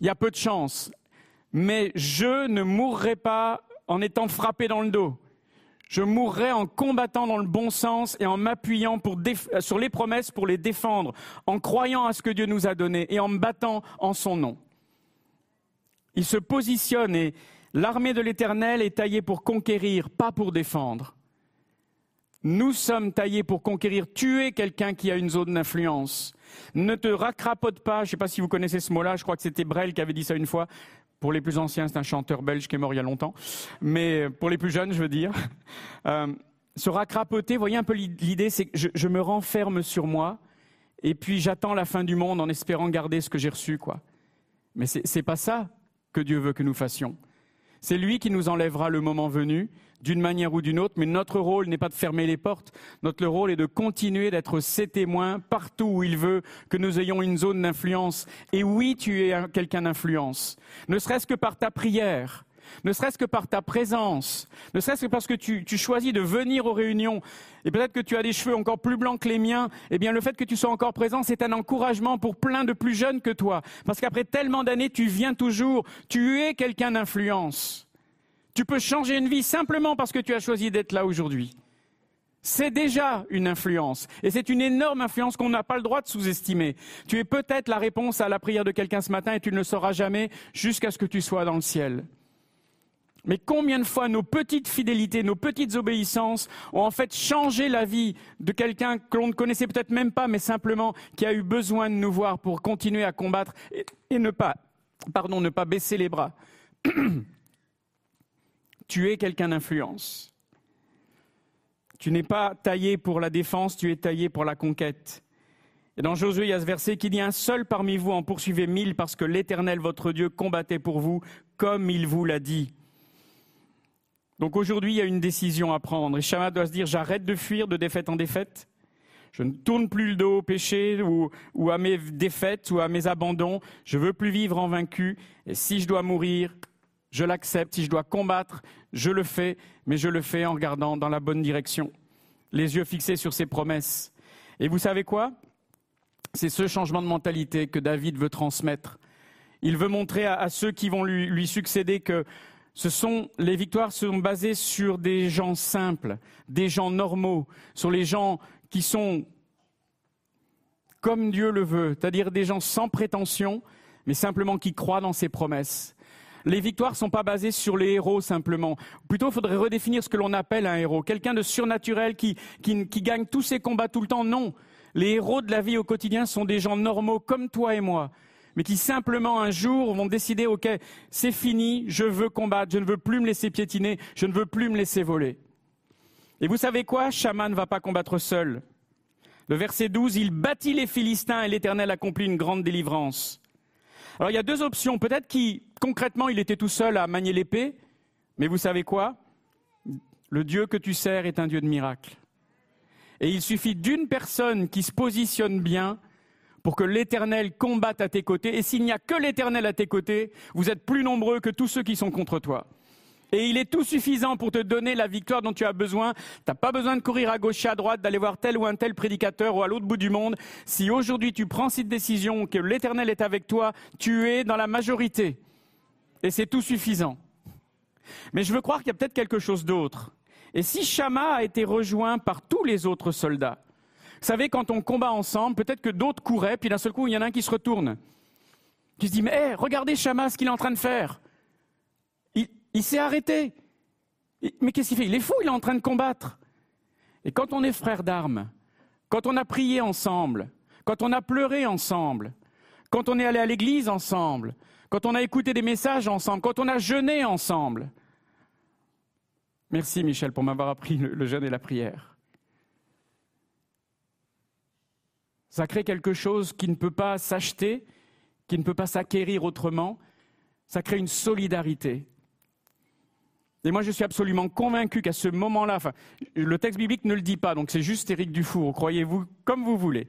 Il y a peu de chance. Mais je ne mourrai pas en étant frappé dans le dos. Je mourrai en combattant dans le bon sens et en m'appuyant euh, sur les promesses pour les défendre, en croyant à ce que Dieu nous a donné et en me battant en son nom. Il se positionne et l'armée de l'Éternel est taillée pour conquérir, pas pour défendre. Nous sommes taillés pour conquérir, tuer quelqu'un qui a une zone d'influence. Ne te racrapote pas, je ne sais pas si vous connaissez ce mot-là, je crois que c'était Brel qui avait dit ça une fois, pour les plus anciens, c'est un chanteur belge qui est mort il y a longtemps. Mais pour les plus jeunes, je veux dire, euh, se racrapoter, voyez un peu l'idée, c'est que je, me renferme sur moi et puis j'attends la fin du monde en espérant garder ce que j'ai reçu, quoi. Mais c'est, pas ça que Dieu veut que nous fassions. C'est lui qui nous enlèvera le moment venu, d'une manière ou d'une autre, mais notre rôle n'est pas de fermer les portes, notre rôle est de continuer d'être ses témoins partout où il veut que nous ayons une zone d'influence. Et oui, tu es quelqu'un d'influence, ne serait-ce que par ta prière, ne serait-ce que par ta présence, ne serait-ce que parce que tu, choisis de venir aux réunions, et peut-être que tu as des cheveux encore plus blancs que les miens, eh bien le fait que tu sois encore présent, c'est un encouragement pour plein de plus jeunes que toi. Parce qu'après tellement d'années, tu viens toujours, tu es quelqu'un d'influence. Tu peux changer une vie simplement parce que tu as choisi d'être là aujourd'hui. C'est déjà une influence. Et c'est une énorme influence qu'on n'a pas le droit de sous-estimer. Tu es peut-être la réponse à la prière de quelqu'un ce matin et tu ne le sauras jamais jusqu'à ce que tu sois dans le ciel. Mais combien de fois nos petites fidélités, nos petites obéissances ont en fait changé la vie de quelqu'un que l'on ne connaissait peut-être même pas, mais simplement qui a eu besoin de nous voir pour continuer à combattre et, ne pas, pardon, ne pas baisser les bras. tu es quelqu'un d'influence. Tu n'es pas taillé pour la défense, tu es taillé pour la conquête. Et dans Josué, il y a ce verset qui dit Un seul parmi vous en poursuivait mille parce que l'Éternel, votre Dieu, combattait pour vous comme il vous l'a dit. Donc aujourd'hui, il y a une décision à prendre. Et Shama doit se dire J'arrête de fuir de défaite en défaite. Je ne tourne plus le dos au péché ou, ou à mes défaites ou à mes abandons. Je veux plus vivre en vaincu. Et si je dois mourir, je l'accepte. Si je dois combattre, je le fais. Mais je le fais en regardant dans la bonne direction. Les yeux fixés sur ses promesses. Et vous savez quoi? C'est ce changement de mentalité que David veut transmettre. Il veut montrer à, ceux qui vont lui, lui succéder que ce sont, les victoires sont basées sur des gens simples, des gens normaux, sur les gens qui sont comme Dieu le veut, c'est-à-dire des gens sans prétention, mais simplement qui croient dans ses promesses. Les victoires ne sont pas basées sur les héros simplement. Plutôt, il faudrait redéfinir ce que l'on appelle un héros. Quelqu'un de surnaturel qui, gagne tous ses combats tout le temps. Non. Les héros de la vie au quotidien sont des gens normaux comme toi et moi, mais qui simplement un jour vont décider, OK, c'est fini, je veux combattre, je ne veux plus me laisser piétiner, je ne veux plus me laisser voler. Et vous savez quoi? Chama ne va pas combattre seul. Le verset 12, il bâtit les Philistins et l'Éternel accomplit une grande délivrance. Alors il y a deux options. Peut-être qu'il, concrètement, il était tout seul à manier l'épée, mais vous savez quoi? Le Dieu que tu sers est un Dieu de miracles. Et il suffit d'une personne qui se positionne bien pour que l'Éternel combatte à tes côtés. Et s'il n'y a que l'Éternel à tes côtés, vous êtes plus nombreux que tous ceux qui sont contre toi. Et il est tout suffisant pour te donner la victoire dont tu as besoin. Tu n'as pas besoin de courir à gauche et à droite, d'aller voir tel ou un tel prédicateur ou à l'autre bout du monde. Si aujourd'hui tu prends cette décision, que l'Éternel est avec toi, tu es dans la majorité. Et c'est tout suffisant. Mais je veux croire qu'il y a peut-être quelque chose d'autre. Et si Shama a été rejoint par tous les autres soldats, vous savez, quand on combat ensemble, peut-être que d'autres couraient, puis d'un seul coup, il y en a un qui se retourne. Qui se dit, mais hey, regardez Shama, ce qu'il est en train de faire. Il, s'est arrêté. Mais qu'est-ce qu'il fait? Il est fou, il est en train de combattre. Et quand on est frère d'armes, quand on a prié ensemble, quand on a pleuré ensemble, quand on est allé à l'église ensemble, quand on a écouté des messages ensemble, quand on a jeûné ensemble. Merci Michel pour m'avoir appris le jeûne et la prière. Ça crée quelque chose qui ne peut pas s'acheter, qui ne peut pas s'acquérir autrement. Ça crée une solidarité. Et moi, je suis absolument convaincu qu'à ce moment-là, le texte biblique ne le dit pas, donc c'est juste Éric Dufour, croyez-vous comme vous voulez.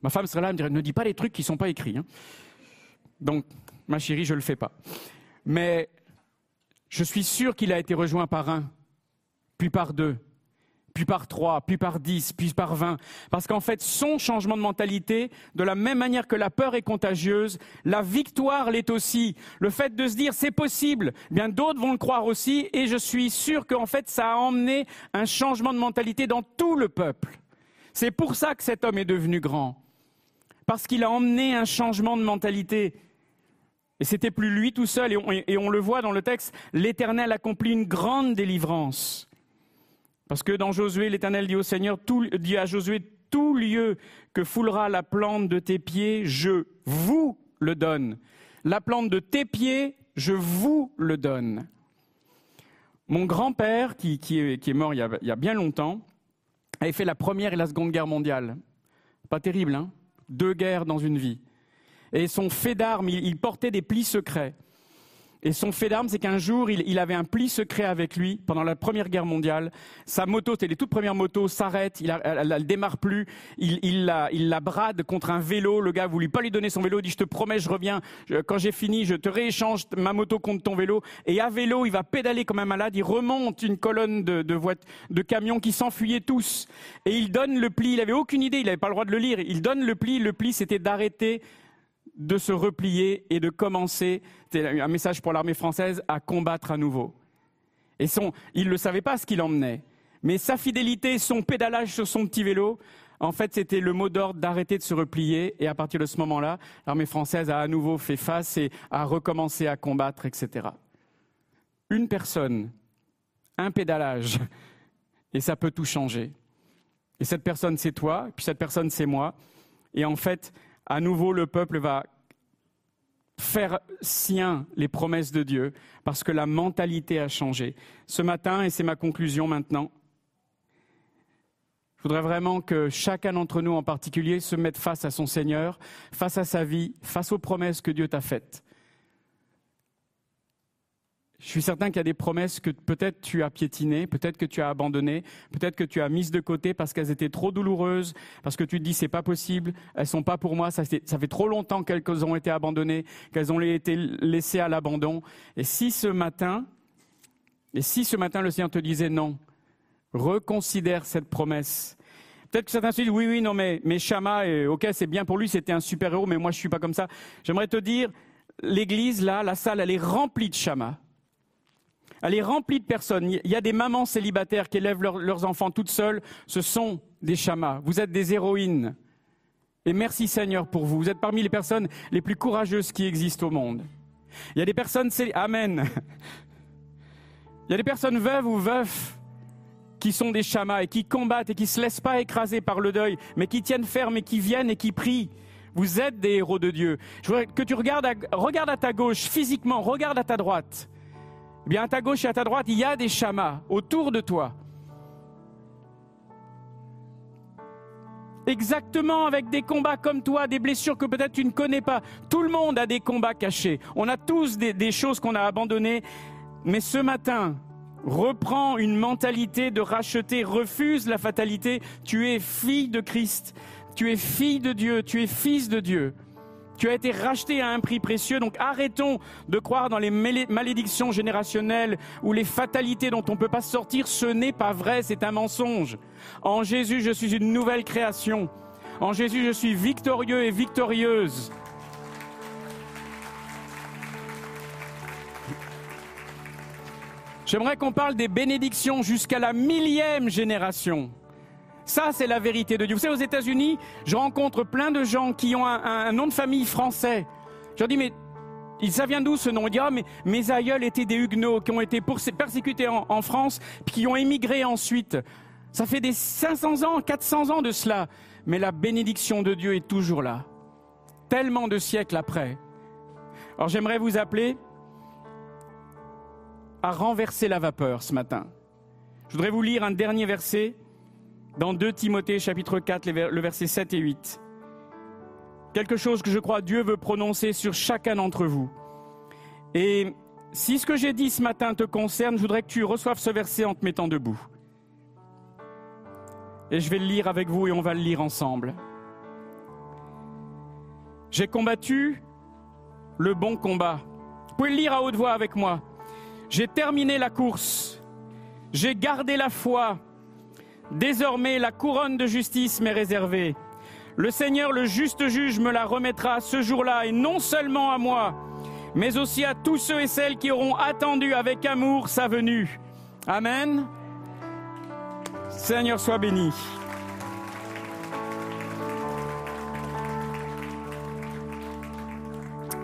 Ma femme serait là, elle me dirait, ne dis pas les trucs qui ne sont pas écrits. hein. Donc, ma chérie, je ne le fais pas. Mais je suis sûr qu'il a été rejoint par un, puis par deux, puis par trois, puis par dix, puis par vingt. Parce qu'en fait, son changement de mentalité, de la même manière que la peur est contagieuse, la victoire l'est aussi. Le fait de se dire c'est possible, bien d'autres vont le croire aussi, et je suis sûr qu'en fait, ça a emmené un changement de mentalité dans tout le peuple. C'est pour ça que cet homme est devenu grand. Parce qu'il a emmené un changement de mentalité. Et c'était plus lui tout seul, et on le voit dans le texte, l'Éternel accomplit une grande délivrance. Parce que dans Josué, l'Éternel dit au Seigneur, tout, dit à Josué, tout lieu que foulera la plante de tes pieds, je vous le donne. La plante de tes pieds, je vous le donne. Mon grand-père, qui, est, mort il y, a, bien longtemps, avait fait la première et la seconde guerre mondiale. Pas terrible, hein? Deux guerres dans une vie. Et son fait d'armes, il portait des plis secrets. Et son fait d'armes, c'est qu'un jour, il, il, avait un pli secret avec lui pendant la Première Guerre mondiale. Sa moto, c'était les toutes premières motos, s'arrête, il elle, elle, démarre plus, il, il, la, il la brade contre un vélo. Le gars voulait pas lui donner son vélo, il dit je te promets, je reviens. Quand j'ai fini, je te rééchange ma moto contre ton vélo. Et à vélo, il va pédaler comme un malade, il remonte une colonne de, de, de camions qui s'enfuyaient tous. Et il donne le pli, il avait aucune idée, il n'avait pas le droit de le lire. Il donne le pli, le pli c'était d'arrêter de se replier et de commencer, un message pour l'armée française, à combattre à nouveau. Et son, il ne savait pas ce qu'il emmenait. Mais sa fidélité, son pédalage sur son petit vélo, en fait, c'était le mot d'ordre d'arrêter de se replier. Et à partir de ce moment-là, l'armée française a à nouveau fait face et a recommencé à combattre, etc. Une personne, un pédalage, et ça peut tout changer. Et cette personne, c'est toi, puis cette personne, c'est moi. Et en fait, à nouveau, le peuple va faire sien les promesses de Dieu parce que la mentalité a changé. Ce matin, et c'est ma conclusion maintenant, je voudrais vraiment que chacun d'entre nous en particulier se mette face à son Seigneur, face à sa vie, face aux promesses que Dieu t'a faites. Je suis certain qu'il y a des promesses que peut-être tu as piétinées, peut-être que tu as abandonnées, peut-être que tu as mises de côté parce qu'elles étaient trop douloureuses, parce que tu te dis c'est pas possible, elles sont pas pour moi, ça, fait- trop longtemps qu'elles ont été abandonnées, qu'elles ont été laissées à l'abandon. Et si ce matin, et si ce matin le Seigneur te disait non, reconsidère cette promesse. Peut-être que certains se disent oui, oui, non, mais, mais Shama, ok, c'est bien pour lui, c'était un super héros, mais moi je suis pas comme ça. J'aimerais te dire, l'église là, la salle, elle est remplie de Shama. Elle est remplie de personnes. Il y a des mamans célibataires qui élèvent leurs- enfants toutes seules. Ce sont des chamas. Vous êtes des héroïnes. Et merci Seigneur pour vous. Vous êtes parmi les personnes les plus courageuses qui existent au monde. Il y a des personnes... Amen. Il y a des personnes veuves ou veufs qui sont des chamas et qui combattent et qui ne se laissent pas écraser par le deuil, mais qui tiennent ferme et qui viennent et qui prient. Vous êtes des héros de Dieu. Je voudrais que tu regardes regarde à ta gauche, physiquement, regarde à ta droite. Eh bien, à ta gauche et à ta droite, il y a des chamas autour de toi. Exactement avec des combats comme toi, des blessures que peut-être tu ne connais pas. Tout le monde a des combats cachés. On a tous des, choses qu'on a abandonnées. Mais ce matin, reprends une mentalité de racheter, refuse la fatalité. Tu es fille de Christ. Tu es fille de Dieu. Tu es fils de Dieu. Tu as été racheté à un prix précieux, donc arrêtons de croire dans les malédictions générationnelles ou les fatalités dont on ne peut pas sortir. Ce n'est pas vrai, c'est un mensonge. En Jésus, je suis une nouvelle création. En Jésus, je suis victorieux et victorieuse. J'aimerais qu'on parle des bénédictions jusqu'à la millième génération. Ça, c'est la vérité de Dieu. Vous savez, aux États-Unis, je rencontre plein de gens qui ont un, nom de famille français. Je leur dis, mais ça vient d'où ce nom? Ils disent, ah, mais mes aïeuls étaient des huguenots qui ont été persécutés en, en France, puis qui ont émigré ensuite. Ça fait des 500 ans, 400 ans de cela. Mais la bénédiction de Dieu est toujours là. Tellement de siècles après. Alors j'aimerais vous appeler à renverser la vapeur ce matin. Je voudrais vous lire un dernier verset dans 2 Timothée chapitre 4, les ver- le verset 7 et 8. Quelque chose que je crois Dieu veut prononcer sur chacun d'entre vous. Et si ce que j'ai dit ce matin te concerne, je voudrais que tu reçoives ce verset en te mettant debout. Et je vais le lire avec vous et on va le lire ensemble. J'ai combattu le bon combat. Vous pouvez le lire à haute voix avec moi. J'ai terminé la course. J'ai gardé la foi. Désormais, la couronne de justice m'est réservée. Le Seigneur, le juste juge, me la remettra ce jour-là, et non seulement à moi, mais aussi à tous ceux et celles qui auront attendu avec amour sa venue. Amen. Seigneur, sois béni.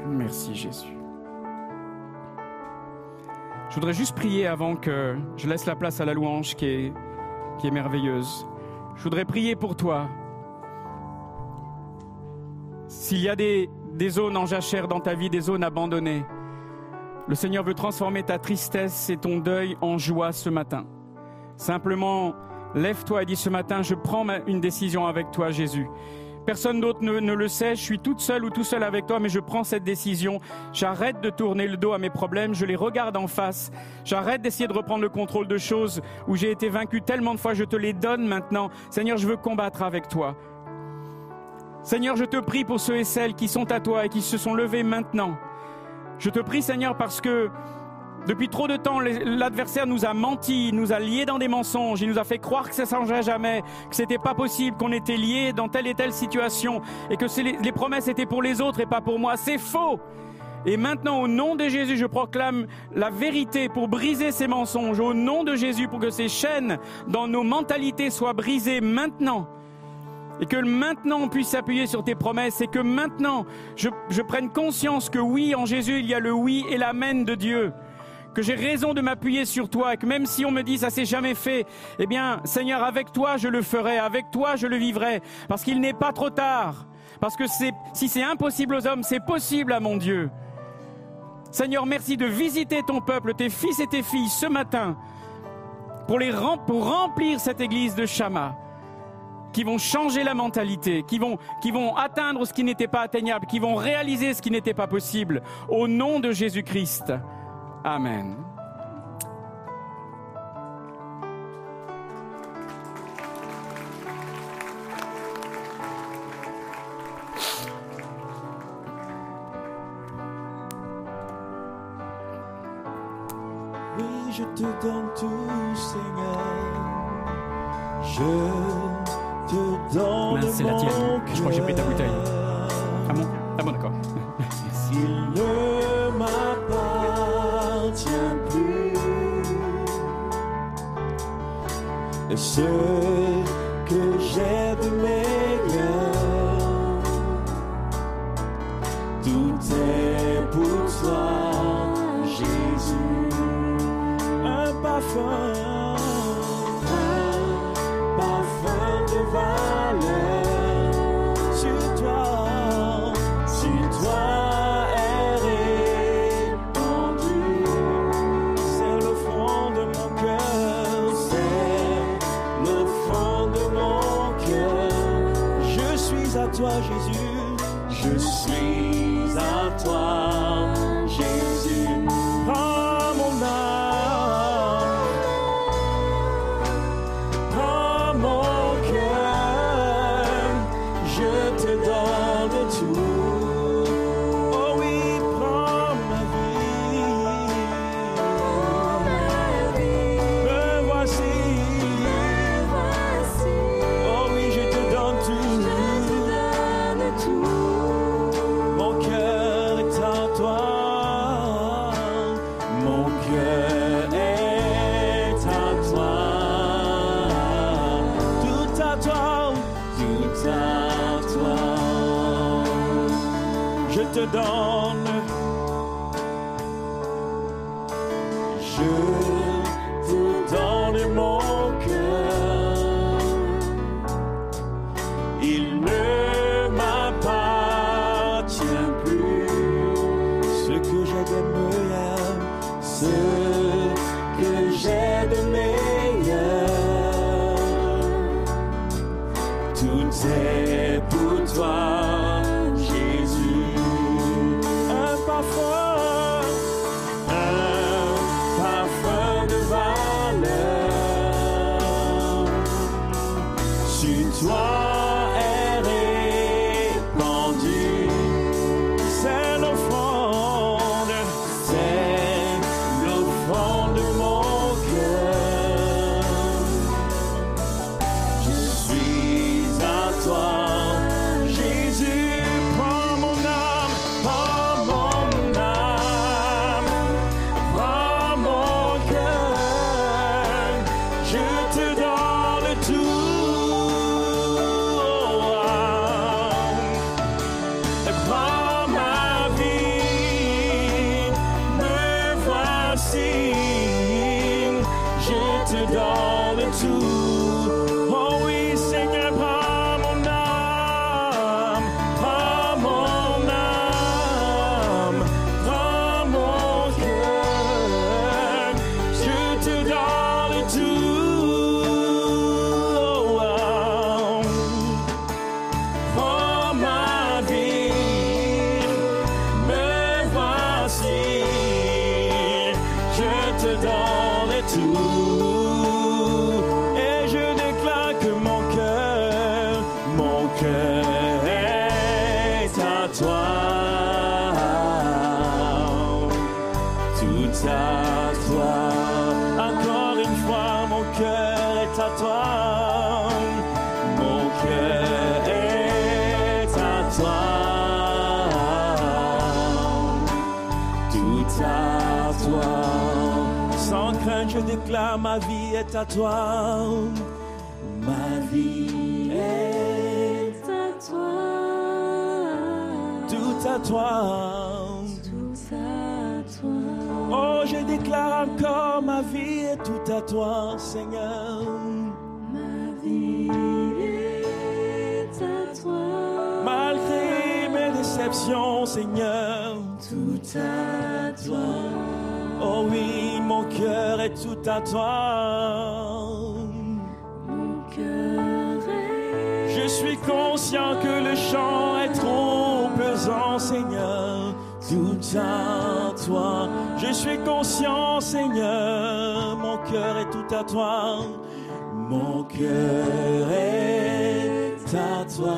Merci Jésus. Je voudrais juste prier avant que je laisse la place à la louange qui est, qui est merveilleuse. Je voudrais prier pour toi. S'il y a des, des zones en jachère dans ta vie, des zones abandonnées, le Seigneur veut transformer ta tristesse et ton deuil en joie ce matin. Simplement, lève-toi et dis ce matin, je prends une décision avec toi, Jésus. Personne d'autre ne, le sait, je suis toute seule ou tout seul avec toi, mais je prends cette décision. J'arrête de tourner le dos à mes problèmes, je les regarde en face. J'arrête d'essayer de reprendre le contrôle de choses où j'ai été vaincu tellement de fois, je te les donne maintenant. Seigneur, je veux combattre avec toi. Seigneur, je te prie pour ceux et celles qui sont à toi et qui se sont levés maintenant. Je te prie, Seigneur, parce que depuis trop de temps, l'adversaire nous a menti, nous a liés dans des mensonges, il nous a fait croire que ça ne changerait jamais, que c'était pas possible, qu'on était liés dans telle et telle situation, et que les promesses étaient pour les autres et pas pour moi. C'est faux. Et maintenant, au nom de Jésus, je proclame la vérité pour briser ces mensonges. Au nom de Jésus, pour que ces chaînes dans nos mentalités soient brisées maintenant. Et que maintenant on puisse s'appuyer sur tes promesses et que maintenant je, je prenne conscience que oui, en Jésus, il y a le oui et l'amen de Dieu. Que j'ai raison de m'appuyer sur toi et que même si on me dit ça s'est jamais fait, eh bien, Seigneur, avec toi je le ferai, avec toi je le vivrai. Parce qu'il n'est pas trop tard. Parce que si c'est impossible aux hommes, c'est possible à mon Dieu. Seigneur, merci de visiter ton peuple, tes fils et tes filles ce matin pour remplir cette église de Shama qui vont changer la mentalité, qui vont, qui vont atteindre ce qui n'était pas atteignable, qui vont réaliser ce qui n'était pas possible. Au nom de Jésus-Christ. Amen. Oui, je te donne tout, Seigneur. Je te donne. Mince, c'est la tienne. Je crois que j'ai pris ta bouteille. Ah bon, ah bon d'accord. Ce que j'ai de meilleur. Tout est pour toi, Jésus, un parfum. ma vie est à toi, tout à toi, tout à toi. Oh, je déclare encore ma vie est tout à toi, Seigneur. Ma vie est à toi. Malgré mes déceptions, Seigneur, tout à toi. Oh oui, mon cœur est tout à toi. Mon cœur est Je suis conscient que le chant est trop pesant, Seigneur. Tout à toi. Je suis conscient, Seigneur. Mon cœur est tout à toi. Mon cœur est à toi.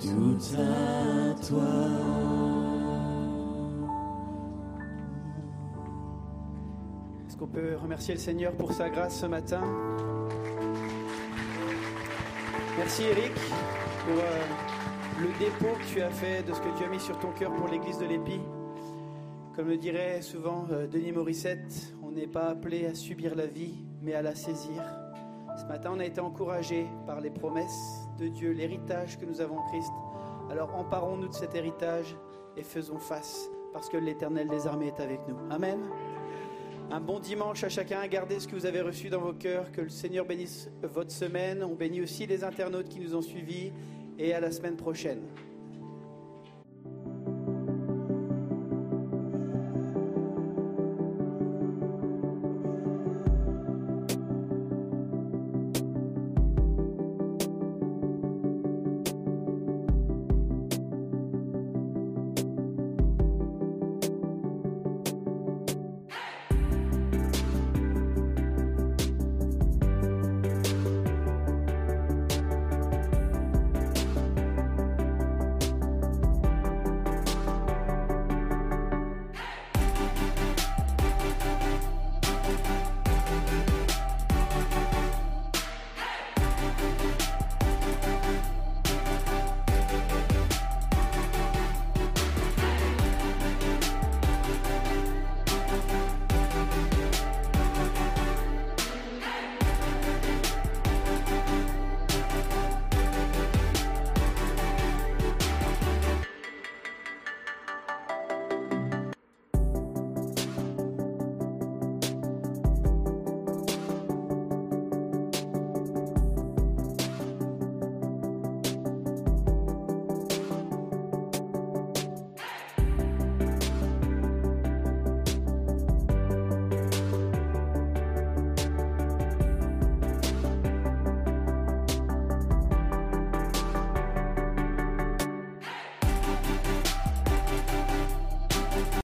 Tout à toi. Peut remercier le Seigneur pour sa grâce ce matin Merci Eric pour euh, le dépôt que tu as fait de ce que tu as mis sur ton cœur pour l'église de l'Épi. Comme le dirait souvent euh, Denis Morissette, on n'est pas appelé à subir la vie, mais à la saisir. Ce matin, on a été encouragés par les promesses de Dieu, l'héritage que nous avons en Christ. Alors emparons-nous de cet héritage et faisons face, parce que l'Éternel des armées est avec nous. Amen. Un bon dimanche à chacun. Gardez ce que vous avez reçu dans vos cœurs. Que le Seigneur bénisse votre semaine. On bénit aussi les internautes qui nous ont suivis. Et à la semaine prochaine.